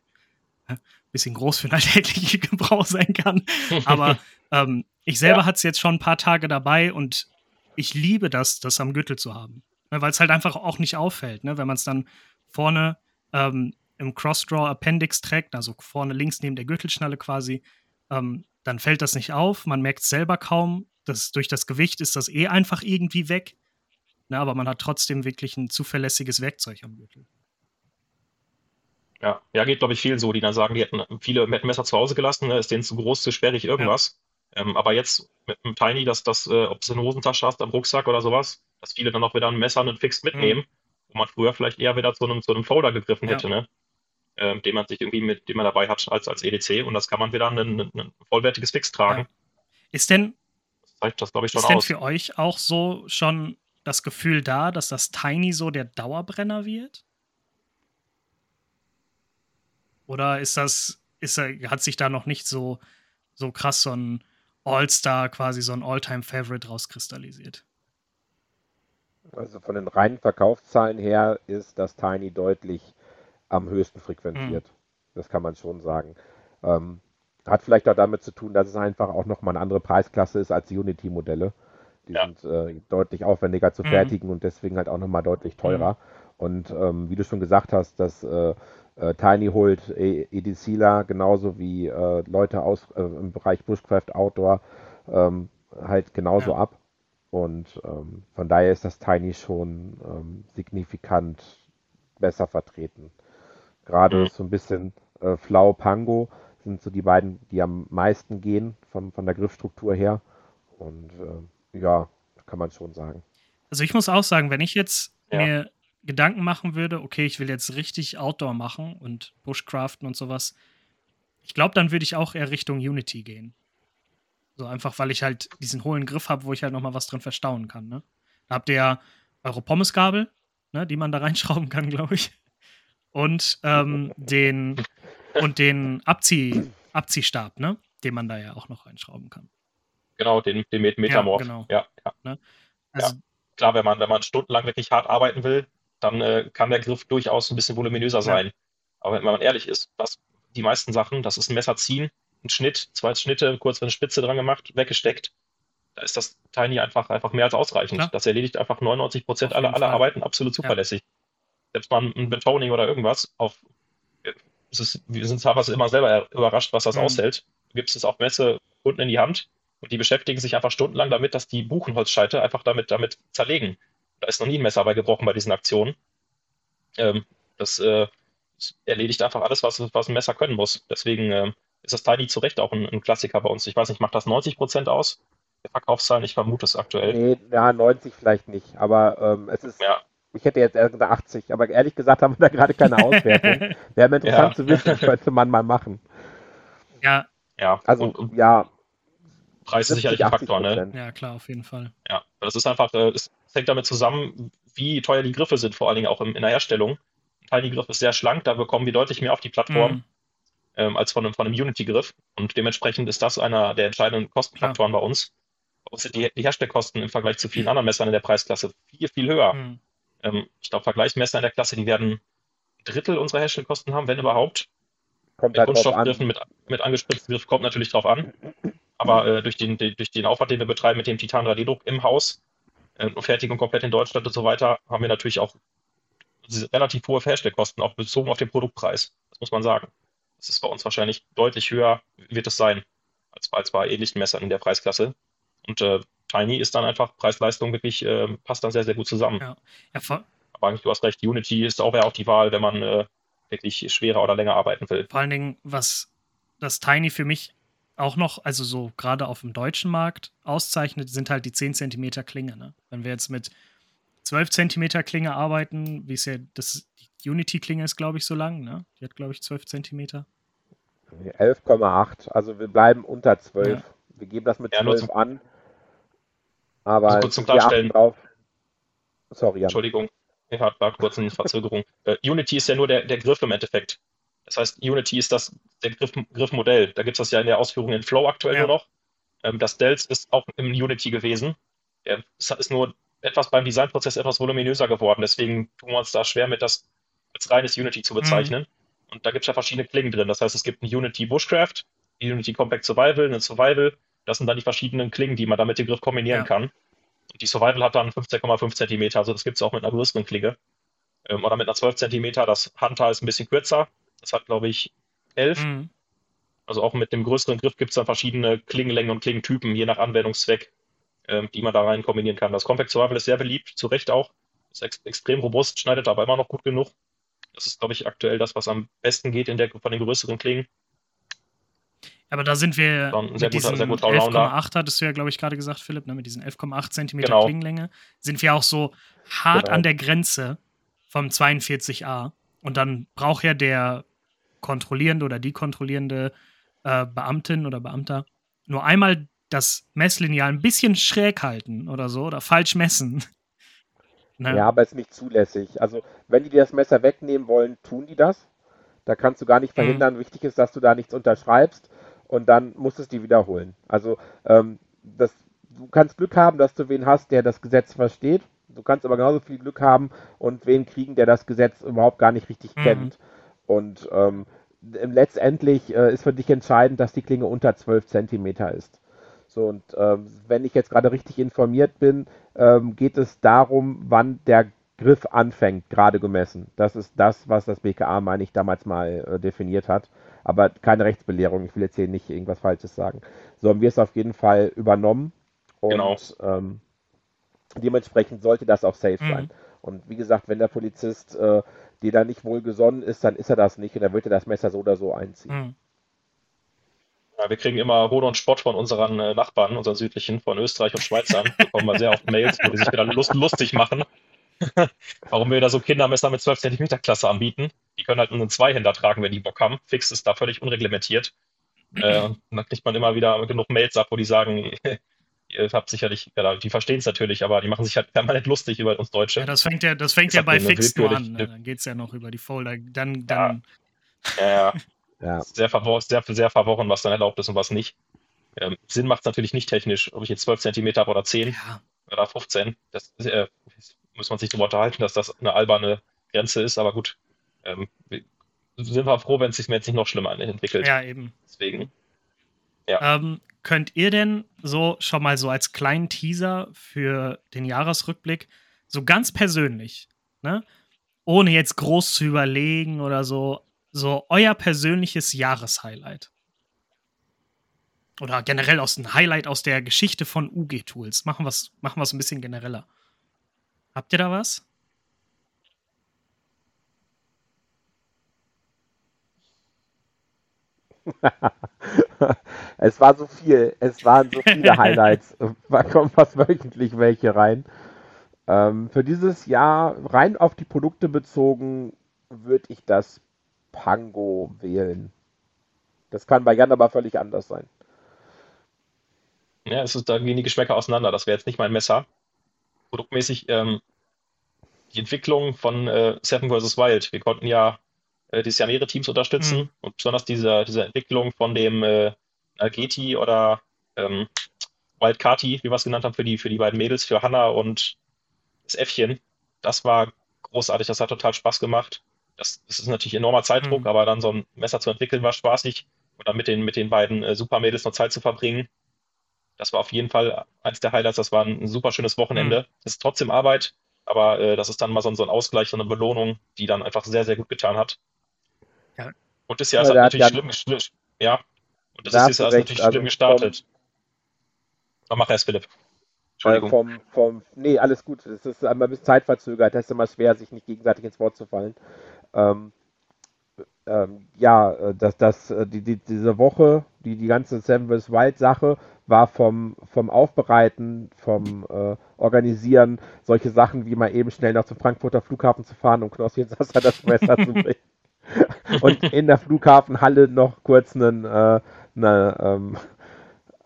bisschen groß für einen alltäglichen Gebrauch sein kann. Aber ähm, ich selber ja. hatte es jetzt schon ein paar Tage dabei und ich liebe das, das am Gürtel zu haben. Ne, Weil es halt einfach auch nicht auffällt, ne? wenn man es dann vorne ähm, im Crossdraw Appendix trägt, also vorne links neben der Gürtelschnalle quasi, ähm, dann fällt das nicht auf. Man merkt es selber kaum. Das, durch das Gewicht ist das eh einfach irgendwie weg. Ne? Aber man hat trotzdem wirklich ein zuverlässiges Werkzeug am Gürtel. Ja, ja, geht, glaube ich, viel so, die dann sagen, die hätten viele hätten Messer zu Hause gelassen, ne, ist denen zu groß, zu sperrig, irgendwas. Ja. Ähm, aber jetzt mit einem Tiny, dass das, äh, ob es in Hosentasche hast, am Rucksack oder sowas, dass viele dann auch wieder ein Messer und einen Fix mitnehmen, mhm. wo man früher vielleicht eher wieder zu einem, zu einem Folder gegriffen hätte, ja. ne? Ähm, den man sich irgendwie mit, den man dabei hat als, als EDC und das kann man wieder ein, ein, ein vollwertiges Fix tragen. Ja. Ist denn, das zeigt das, ich, schon ist denn für euch auch so schon das Gefühl da, dass das Tiny so der Dauerbrenner wird? Oder ist das, ist, hat sich da noch nicht so, so krass so ein All-Star, quasi so ein All-Time-Favorite rauskristallisiert? Also von den reinen Verkaufszahlen her ist das Tiny deutlich am höchsten frequentiert. Mhm. Das kann man schon sagen. Ähm, hat vielleicht auch damit zu tun, dass es einfach auch nochmal eine andere Preisklasse ist als die Unity-Modelle. Die ja. sind äh, deutlich aufwendiger zu mhm. fertigen und deswegen halt auch nochmal deutlich teurer. Mhm. Und ähm, wie du schon gesagt hast, dass äh, äh, Tiny holt EDCler genauso wie äh, Leute aus äh, im Bereich Bushcraft Outdoor ähm, halt genauso ja. ab. Und ähm, von daher ist das Tiny schon ähm, signifikant besser vertreten. Gerade mhm. so ein bisschen äh, Flau Pango sind so die beiden, die am meisten gehen von, von der Griffstruktur her. Und äh, ja, kann man schon sagen. Also ich muss auch sagen, wenn ich jetzt ja. mir Gedanken machen würde, okay, ich will jetzt richtig Outdoor machen und Bushcraften und sowas, ich glaube, dann würde ich auch eher Richtung Unity gehen. So einfach, weil ich halt diesen hohlen Griff habe, wo ich halt nochmal was drin verstauen kann. Ne? Da habt ihr ja eure Pommesgabel, ne, die man da reinschrauben kann, glaube ich. Und ähm, den und den Abzieh, Abziehstab, ne? Den man da ja auch noch reinschrauben kann. Genau, den, den Metamorph. Ja, genau. Ja, ja. Ne? Also, ja. Klar, wenn man, wenn man stundenlang wirklich hart arbeiten will, dann äh, kann der Griff durchaus ein bisschen voluminöser sein. Ja. Aber wenn man ehrlich ist, was die meisten Sachen, das ist ein Messer ziehen, ein Schnitt, zwei Schnitte, kurz eine Spitze dran gemacht, weggesteckt. Da ist das Tiny einfach, einfach mehr als ausreichend. Klar. Das erledigt einfach 99 Prozent aller, aller Arbeiten absolut zuverlässig. Ja. Selbst mal ein Betoning oder irgendwas auf, ist, wir sind teilweise immer selber überrascht, was das mhm. aushält. Du gibst es auf Messe unten in die Hand und die beschäftigen sich einfach stundenlang damit, dass die Buchenholzscheite einfach damit, damit zerlegen. Da ist noch nie ein Messer bei gebrochen bei diesen Aktionen. Ähm, das, äh, das, erledigt einfach alles, was, was ein Messer können muss. Deswegen äh, ist das Tiny zu Recht auch ein, ein, Klassiker bei uns. Ich weiß nicht, macht das 90 Prozent aus? Der Verkaufszahlen, ich vermute es aktuell. Nee, ja, 90 vielleicht nicht, aber ähm, es ist. Ja. Ich hätte jetzt eher 80, aber ehrlich gesagt haben wir da gerade keine Auswertung. Wäre interessant ja. zu wissen, könnte man mal machen. Ja. Ja. Also, und, und ja. Preis ist sicherlich ein Faktor, ne? Ja, klar, auf jeden Fall. Ja, das ist einfach, äh, es hängt damit zusammen, wie teuer die Griffe sind, vor allen Dingen auch in, in der Herstellung. Ein Tiny-Griff ist sehr schlank, da bekommen wir deutlich mehr auf die Plattform mhm. ähm, als von einem, von einem Unity-Griff. Und dementsprechend ist das einer der entscheidenden Kostenfaktoren ja. bei uns. Bei uns sind die, die, Herstellkosten im Vergleich zu vielen anderen Messern in der Preisklasse viel, viel höher. Mhm. Ähm, ich glaube, Vergleichsmesser in der Klasse, die werden ein Drittel unserer Herstellkosten haben, wenn überhaupt. Kommt halt Kunststoffgriffen mit, mit angespritzten Griff kommt natürlich drauf an. Aber äh, durch, den, durch den Aufwand, den wir betreiben mit dem Titan 3D-Druck im Haus, äh, Fertigung komplett in Deutschland und so weiter, haben wir natürlich auch relativ hohe Herstellkosten, auch bezogen auf den Produktpreis. Das muss man sagen. Das ist bei uns wahrscheinlich deutlich höher, wird es sein, als, als bei ähnlichen Messern in der Preisklasse. Und äh, Tiny ist dann einfach Preis-Leistung wirklich, äh, passt dann sehr, sehr gut zusammen. Ja. Ja, Aber eigentlich, du hast recht, Unity ist auch, ja auch die Wahl, wenn man äh, wirklich schwerer oder länger arbeiten will. Vor allen Dingen, was das Tiny für mich auch noch, also so gerade auf dem deutschen Markt auszeichnet, sind halt die 10 cm Klinge. Ne? Wenn wir jetzt mit 12 cm Klinge arbeiten, wie es ja, das, die Unity-Klinge ist, glaube ich, so lang, ne? Die hat, glaube ich, 12 cm. 11,8. Also wir bleiben unter 12. Ja. Wir geben das mit ja, 12 an. Aber also kurz zum Klarstellen. Drauf. Sorry, Jan. Entschuldigung, ich war kurz in Verzögerung. uh, Unity ist ja nur der, der Griff im Endeffekt. Das heißt, Unity ist das der Griff, Griffmodell. Da gibt es das ja in der Ausführung in Flow aktuell ja. nur noch. Ähm, das Dells ist auch im Unity gewesen. Es ist nur etwas beim Designprozess etwas voluminöser geworden. Deswegen tun wir uns da schwer mit, das als reines Unity zu bezeichnen. Mhm. Und da gibt es ja verschiedene Klingen drin. Das heißt, es gibt ein Unity Bushcraft, Unity Compact Survival, eine Survival. Das sind dann die verschiedenen Klingen, die man da mit dem Griff kombinieren ja. kann. Die Survival hat dann 15,5 cm, also das gibt es auch mit einer größeren Klinge. Ähm, oder mit einer 12 cm. Das Hunter ist ein bisschen kürzer. Das hat, glaube ich, 11. Mhm. Also auch mit dem größeren Griff gibt es dann verschiedene Klingenlängen und Klingentypen, je nach Anwendungszweck, ähm, die man da rein kombinieren kann. Das Compact Survival ist sehr beliebt, zu Recht auch. Ist ex extrem robust, schneidet aber immer noch gut genug. Das ist, glaube ich, aktuell das, was am besten geht in der, von den größeren Klingen. Aber da sind wir mit sehr diesen 11,8 hattest du ja, glaube ich, gerade gesagt, Philipp, ne, mit diesen 11,8 Zentimeter genau. Klingenlänge, sind wir auch so hart genau. an der Grenze vom 42a. Und dann braucht ja der kontrollierende oder die kontrollierende äh, Beamtin oder Beamter nur einmal das Messlineal ein bisschen schräg halten oder so oder falsch messen. ne? Ja, aber ist nicht zulässig. Also, wenn die dir das Messer wegnehmen wollen, tun die das. Da kannst du gar nicht mhm. verhindern. Mhm. Wichtig ist, dass du da nichts unterschreibst und dann musst du es die wiederholen. Also, ähm, das, du kannst Glück haben, dass du wen hast, der das Gesetz versteht. Du kannst aber genauso viel Glück haben und wen kriegen, der das Gesetz überhaupt gar nicht richtig mhm. kennt. Und ähm, letztendlich äh, ist für dich entscheidend, dass die Klinge unter 12 cm ist. So, und ähm, wenn ich jetzt gerade richtig informiert bin, ähm, geht es darum, wann der Griff anfängt, gerade gemessen. Das ist das, was das BKA, meine ich, damals mal äh, definiert hat. Aber keine Rechtsbelehrung. Ich will jetzt hier nicht irgendwas Falsches sagen. So haben wir es auf jeden Fall übernommen. Und genau. ähm, dementsprechend sollte das auch safe mhm. sein. Und wie gesagt, wenn der Polizist äh, die da nicht wohlgesonnen ist, dann ist er das nicht und dann wird er das Messer so oder so einziehen. Mhm. Ja, wir kriegen immer Hohn und Spott von unseren äh, Nachbarn, unseren südlichen, von Österreich und Schweizern. bekommen wir sehr oft Mails, wo die sich wieder lust, lustig machen. Warum wir da so Kindermesser mit 12 cm Klasse anbieten. Die können halt nur einen Zweihänder tragen, wenn die Bock haben. Fix ist da völlig unreglementiert. Äh, und dann kriegt man immer wieder genug Mails ab, wo die sagen, ihr habt sicherlich, ja, die verstehen es natürlich, aber die machen sich halt permanent lustig über uns Deutsche. Ja, das fängt ja, das fängt ja bei Fix nur an. Ne? Dann geht es ja noch über die Folder. Dann, dann. Ja, ja. ja. Sehr, verwor sehr, sehr verworren, was dann erlaubt ist und was nicht. Ähm, Sinn macht es natürlich nicht technisch, ob ich jetzt 12 cm habe oder 10 ja. oder 15. Das äh, muss man sich darüber unterhalten, dass das eine alberne Grenze ist, aber gut. Ähm, sind wir froh, wenn es sich mir jetzt nicht noch schlimmer entwickelt. Ja, eben. Deswegen. Ja. Ähm, könnt ihr denn so schon mal so als kleinen Teaser für den Jahresrückblick, so ganz persönlich, ne? ohne jetzt groß zu überlegen oder so, so euer persönliches Jahreshighlight? Oder generell aus ein Highlight aus der Geschichte von UG-Tools. Machen wir es machen ein bisschen genereller. Habt ihr da was? es war so viel, es waren so viele Highlights. Da kommen fast wöchentlich welche rein. Ähm, für dieses Jahr rein auf die Produkte bezogen würde ich das Pango wählen. Das kann bei Jan aber völlig anders sein. Ja, es ist, da gehen die Geschmäcker auseinander. Das wäre jetzt nicht mein Messer. Produktmäßig ähm, die Entwicklung von äh, Seven vs. Wild. Wir konnten ja äh, dieses Jahr mehrere Teams unterstützen mhm. und besonders diese, diese Entwicklung von dem äh, Algeti oder ähm, Wildcati, wie wir es genannt haben, für die, für die beiden Mädels, für Hannah und das Äffchen. Das war großartig, das hat total Spaß gemacht. Das, das ist natürlich enormer Zeitdruck, mhm. aber dann so ein Messer zu entwickeln war spaßig und dann mit den, mit den beiden äh, Supermädels noch Zeit zu verbringen. Das war auf jeden Fall eins der Highlights. Das war ein super schönes Wochenende. Mhm. Das ist trotzdem Arbeit, aber äh, das ist dann mal so, so ein Ausgleich, so eine Belohnung, die dann einfach sehr, sehr gut getan hat. Ja. Und das Jahr ist halt natürlich schlimm, schlimm, ja. Und das da ist, ist natürlich also schlimm gestartet. Vom, mach erst, Philipp. Entschuldigung. Äh, vom, vom, nee, alles gut. Es ist einmal ein bisschen zeitverzögert. Das ist immer schwer, sich nicht gegenseitig ins Wort zu fallen. Ähm, ähm, ja, äh, dass das, äh, die, die, diese Woche, die, die ganze Seven vs. Wild Sache war vom, vom Aufbereiten, vom äh, Organisieren, solche Sachen wie mal eben schnell noch zum Frankfurter Flughafen zu fahren, um Knossi ins Wasser das Messer zu bringen. und in der Flughafenhalle noch kurz einen, äh, eine, ähm,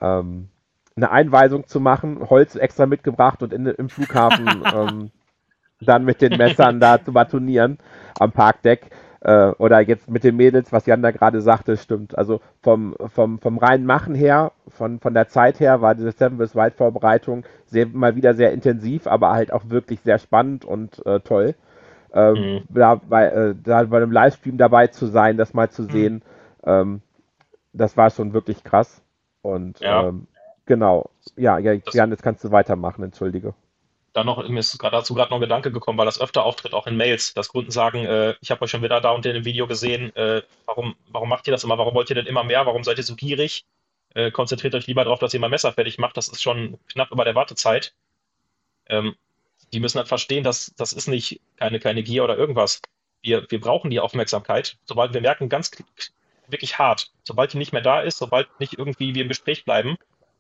ähm, eine Einweisung zu machen, Holz extra mitgebracht und in, im Flughafen ähm, dann mit den Messern da zu batonieren am Parkdeck. Äh, oder jetzt mit den Mädels, was Jan da gerade sagte, stimmt. Also vom, vom, vom reinen Machen her, von, von der Zeit her, war diese Seven vs. Wild Vorbereitung sehr, mal wieder sehr intensiv, aber halt auch wirklich sehr spannend und äh, toll. äh, mhm. da, bei, äh, da bei einem Livestream dabei zu sein, das mal zu mhm. sehen, ähm, das war schon wirklich krass. Und ja. ähm, genau, ja, ja, Jan, jetzt kannst du weitermachen, entschuldige. Dann noch, mir ist dazu gerade noch ein Gedanke gekommen, weil das öfter auftritt, auch in Mails, dass Kunden sagen, äh, ich habe euch schon wieder da und in dem Video gesehen, äh, warum, warum macht ihr das immer, warum wollt ihr denn immer mehr, warum seid ihr so gierig? Äh, konzentriert euch lieber darauf, dass ihr mal Messer fertig macht, das ist schon knapp über der Wartezeit. Ähm, die müssen halt verstehen, dass das ist nicht keine, keine Gier oder irgendwas. Wir, wir brauchen die Aufmerksamkeit. Sobald wir merken, ganz wirklich hart, sobald die nicht mehr da ist, sobald nicht irgendwie wir im Gespräch bleiben,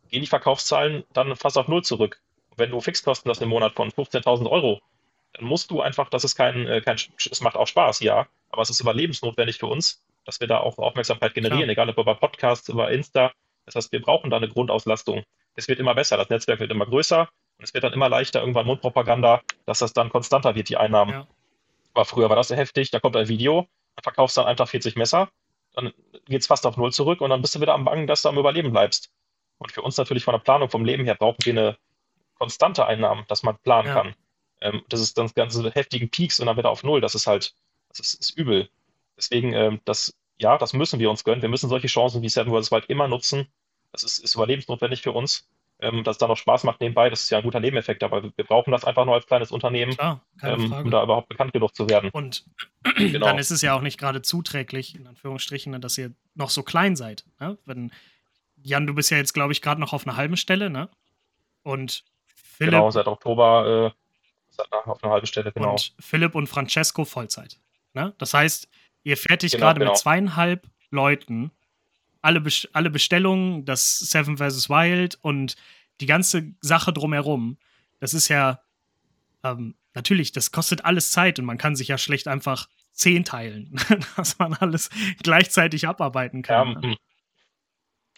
gehen die Verkaufszahlen dann fast auf Null zurück. Wenn du Fixkosten hast im Monat von 15.000 Euro, dann musst du einfach, das ist kein, äh, kein, es macht auch Spaß, ja, aber es ist überlebensnotwendig für uns, dass wir da auch Aufmerksamkeit generieren, Klar. egal ob über Podcasts, über Insta. Das heißt, wir brauchen da eine Grundauslastung. Es wird immer besser, das Netzwerk wird immer größer und es wird dann immer leichter, irgendwann Mundpropaganda, dass das dann konstanter wird, die Einnahmen. Ja. Aber früher war das sehr heftig, da kommt ein Video, dann verkaufst du dann einfach 40 Messer, dann geht es fast auf Null zurück und dann bist du wieder am Bangen, dass du am Überleben bleibst. Und für uns natürlich von der Planung, vom Leben her, brauchen wir eine konstante Einnahme, dass man planen ja. kann. Ähm, das ist dann ganze heftigen Peaks und dann wieder auf Null. Das ist halt, das ist, ist übel. Deswegen, ähm, das, ja, das müssen wir uns gönnen. Wir müssen solche Chancen wie Seven Worlds Wild immer nutzen. Das ist, ist überlebensnotwendig für uns. Ähm, dass es dann noch Spaß macht nebenbei, das ist ja ein guter Nebeneffekt, aber wir brauchen das einfach nur als kleines Unternehmen, Klar, ähm, um da überhaupt bekannt genug zu werden. Und genau. dann ist es ja auch nicht gerade zuträglich, in Anführungsstrichen, dass ihr noch so klein seid. Ne? Wenn, Jan, du bist ja jetzt, glaube ich, gerade noch auf einer halben Stelle, ne? Und Philipp. Genau, seit Oktober äh, auf einer halben Stelle, genau. Und Philipp und Francesco Vollzeit. Ne? Das heißt, ihr fertigt genau, gerade genau. mit zweieinhalb Leuten alle, Best alle Bestellungen, das Seven vs. Wild und die ganze Sache drumherum. Das ist ja ähm, natürlich, das kostet alles Zeit und man kann sich ja schlecht einfach zehn teilen, dass man alles gleichzeitig abarbeiten kann. Ja, ne?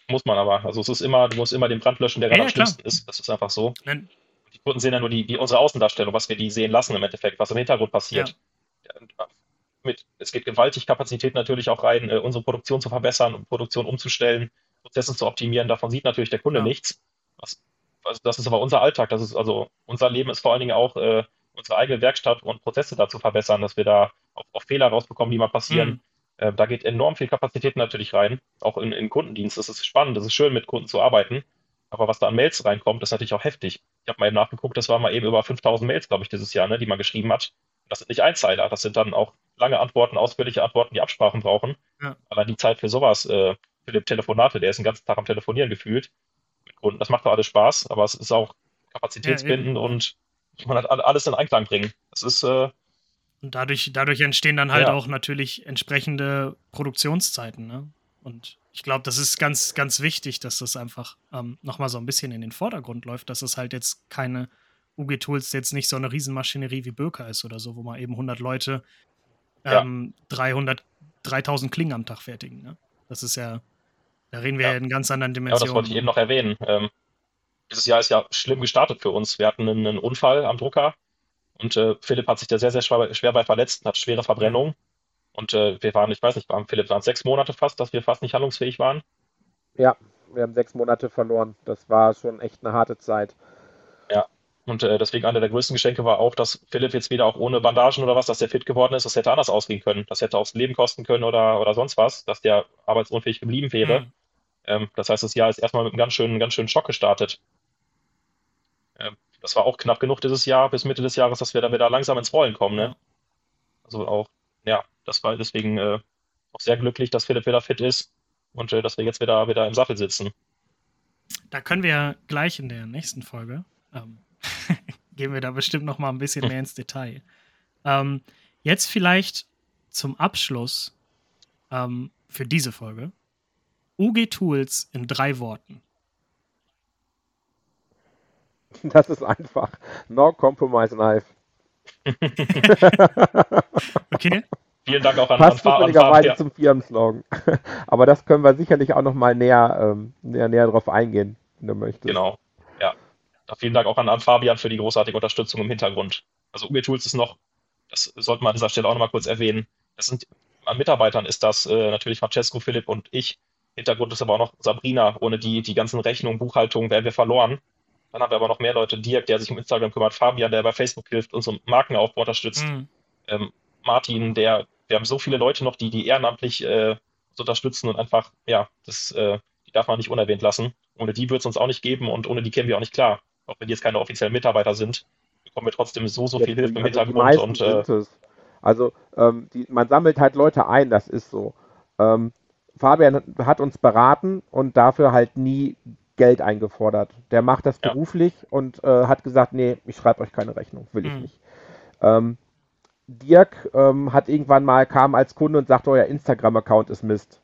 Muss man aber. Also es ist immer, du musst immer den Brand löschen, der gerade ja, am schlimmsten ist. Das ist einfach so. Nein. Die Kunden sehen ja nur die, die, unsere Außendarstellung, was wir die sehen lassen im Endeffekt, was im Hintergrund passiert. Ja. Mit, es geht gewaltig Kapazität natürlich auch rein, äh, unsere Produktion zu verbessern, um Produktion umzustellen, Prozesse zu optimieren. Davon sieht natürlich der Kunde ja. nichts. Was, also das ist aber unser Alltag. Das ist also unser Leben ist vor allen Dingen auch äh, unsere eigene Werkstatt und Prozesse da zu verbessern, dass wir da auch, auch Fehler rausbekommen, die mal passieren. Mhm äh, da geht enorm viel Kapazität natürlich rein, auch in, in Kundendienst. Das ist spannend, das ist schön, mit Kunden zu arbeiten. Aber was da an Mails reinkommt, ist natürlich auch heftig. Ich habe mal eben nachgeguckt, das waren mal eben über 5000 Mails, glaube ich, dieses Jahr, ne, die man geschrieben hat. Das sind nicht Einzeiler, das sind dann auch lange Antworten, ausführliche Antworten, die Absprachen brauchen. Ja. Allein die Zeit für sowas, äh, für die Telefonate, der ist den ganzen Tag am Telefonieren gefühlt Kunden. Das macht doch alles Spaß, aber es ist auch kapazitätsbindend ja, und man hat alles in Einklang bringen. Das ist, äh, und dadurch, dadurch entstehen dann halt ja. auch natürlich entsprechende Produktionszeiten. Ne? Und ich glaube, das ist ganz, ganz wichtig, dass das einfach ähm, nochmal so ein bisschen in den Vordergrund läuft, dass es halt jetzt keine UG-Tools jetzt nicht so eine Riesenmaschinerie wie Böker ist oder so, wo man eben 100 Leute ähm, ja. 300, 3000 Klingen am Tag fertigen. Ne? Das ist ja, da reden wir ja. in ganz anderen Dimensionen. Ja, das wollte ich eben noch erwähnen. Ähm, dieses Jahr ist ja schlimm gestartet für uns. Wir hatten einen, einen Unfall am Drucker und äh, Philipp hat sich da sehr, sehr schwer, schwer bei verletzt, hat schwere Verbrennungen. Und äh, wir waren, ich weiß nicht, waren, Philipp, waren es sechs Monate fast, dass wir fast nicht handlungsfähig waren? Ja, wir haben sechs Monate verloren. Das war schon echt eine harte Zeit. Ja, und äh, deswegen einer der größten Geschenke war auch, dass Philipp jetzt wieder auch ohne Bandagen oder was, dass der fit geworden ist. Das hätte anders ausgehen können. Das hätte aufs Leben kosten können oder, oder sonst was, dass der arbeitsunfähig geblieben wäre. Mhm. Ähm, das heißt, das Jahr ist erstmal mit einem ganz schönen, ganz schönen Schock gestartet. Ähm, das war auch knapp genug dieses Jahr, bis Mitte des Jahres, dass wir da wieder langsam ins Rollen kommen. Ne? Also auch, ja, das war deswegen äh, auch sehr glücklich, dass Philipp wieder fit ist und äh, dass wir jetzt wieder, wieder im Sattel sitzen. Da können wir gleich in der nächsten Folge, ähm, gehen wir da bestimmt noch mal ein bisschen mehr ins Detail. Ähm, jetzt vielleicht zum Abschluss ähm, für diese Folge. UG Tools in drei Worten. Das ist einfach. No compromise life. okay. Vielen Dank auch an Passt zufälligerweise ja. zum Firmenslogan. Aber das können wir sicherlich auch noch mal näher, ähm, näher, näher drauf eingehen, wenn du möchtest. Genau. Ja. Vielen Dank auch an, an Fabian für die großartige Unterstützung im Hintergrund. Also UG Tools ist noch, das sollte man an dieser Stelle auch noch mal kurz erwähnen. Das sind, an Mitarbeitern ist das äh, natürlich Francesco, Philipp und ich. Hintergrund ist aber auch noch Sabrina. Ohne die, die ganzen Rechnungen, Buchhaltung wären wir verloren. Dann haben wir aber noch mehr Leute. Dirk, der sich um Instagram kümmert, Fabian, der bei Facebook hilft, unseren Markenaufbau unterstützt. Mhm. ähm, Martin, der, wir haben so viele Leute noch, die die ehrenamtlich äh, unterstützen und einfach, ja, das, äh, die darf man nicht unerwähnt lassen. Ohne die wird es uns auch nicht geben und ohne die kämen wir auch nicht klar. Auch wenn die jetzt keine offiziellen Mitarbeiter sind, bekommen wir trotzdem so, so viel Hilfe im also Hintergrund. Und, äh, also ähm, die, man sammelt halt Leute ein, das ist so. Ähm, Fabian hat uns beraten und dafür halt nie Geld eingefordert. Der macht das ja. beruflich und äh, hat gesagt, nee, ich schreibe euch keine Rechnung, will ich mhm. nicht. Ähm, Dirk ähm, hat irgendwann mal kam als Kunde und sagte, euer Instagram-Account ist Mist.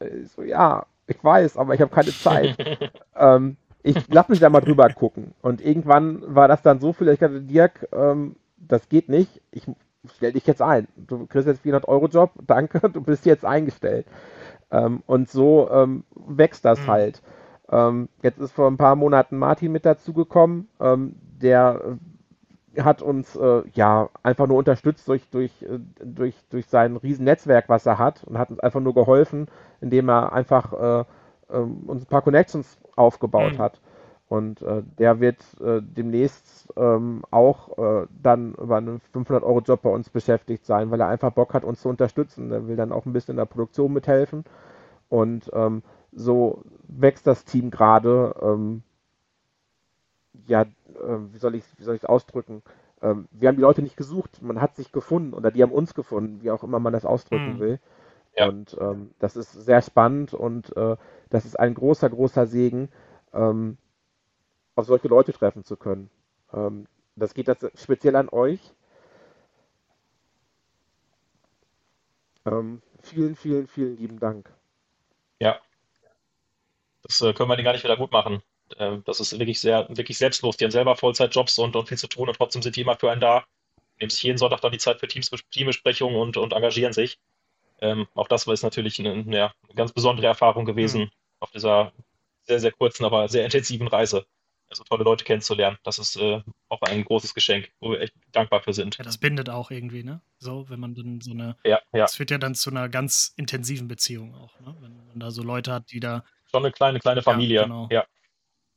Ich so, ja, ich weiß, aber ich habe keine Zeit. ähm, ich lass mich da mal drüber gucken. Und irgendwann war das dann so viel, ich dachte, Dirk, ähm, das geht nicht. Ich stell dich jetzt ein. Du kriegst jetzt 400 Euro Job, danke, du bist jetzt eingestellt. Ähm, und so ähm, wächst das mhm. halt. Ähm, jetzt ist vor ein paar Monaten Martin mit dazugekommen. Ähm, der hat uns äh, ja einfach nur unterstützt durch, durch, äh, durch, durch sein Riesennetzwerk, was er hat und hat uns einfach nur geholfen, indem er einfach äh, ähm, uns ein paar Connections aufgebaut mhm. hat. Und äh, der wird äh, demnächst ähm, auch äh, dann über einen 500-Euro-Job bei uns beschäftigt sein, weil er einfach Bock hat, uns zu unterstützen. Er will dann auch ein bisschen in der Produktion mithelfen. Und ähm, so wächst das Team gerade. Ähm, ja, wie soll ich es ausdrücken? Ähm, wir haben die Leute nicht gesucht, man hat sich gefunden oder die haben uns gefunden, wie auch immer man das ausdrücken mhm. will. Ja. Und ähm, das ist sehr spannend und äh, das ist ein großer, großer Segen, ähm, auf solche Leute treffen zu können. Ähm, das geht das speziell an euch. Ähm, vielen, vielen, vielen lieben Dank. Ja, das äh, können wir dir gar nicht wieder gut machen. Äh, das ist wirklich sehr, wirklich selbstlos. Die haben selber Vollzeitjobs und, und viel zu tun und trotzdem sind die immer für einen da. Nehmen sich jeden Sonntag dann die Zeit für Teams, Teambesprechungen und, und engagieren sich. Ähm, auch das war ist natürlich eine, eine ganz besondere Erfahrung gewesen mhm. auf dieser sehr, sehr kurzen, aber sehr intensiven Reise. Also tolle Leute kennenzulernen, das ist äh, auch ein großes Geschenk, wo wir echt dankbar für sind. Ja, das bindet auch irgendwie, ne? So, wenn man dann so eine. Ja, ja. Das führt ja dann zu einer ganz intensiven Beziehung auch, ne? Wenn man da so Leute hat, die da. Schon eine kleine, kleine Familie. Ja, genau. ja.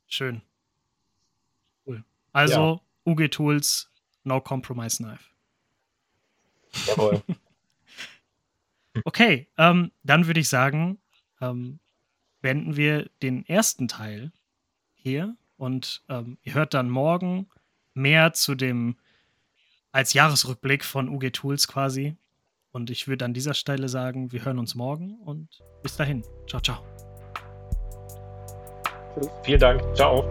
Schön. Cool. Also, ja. UG Tools, No Compromise Knife. Jawohl. okay, ähm, dann würde ich sagen, ähm, beenden wir den ersten Teil hier und ähm, ihr hört dann morgen mehr zu dem als Jahresrückblick von UG Tools quasi. Und ich würde an dieser Stelle sagen, wir hören uns morgen und bis dahin. Ciao, ciao. Vielen Dank. Ciao.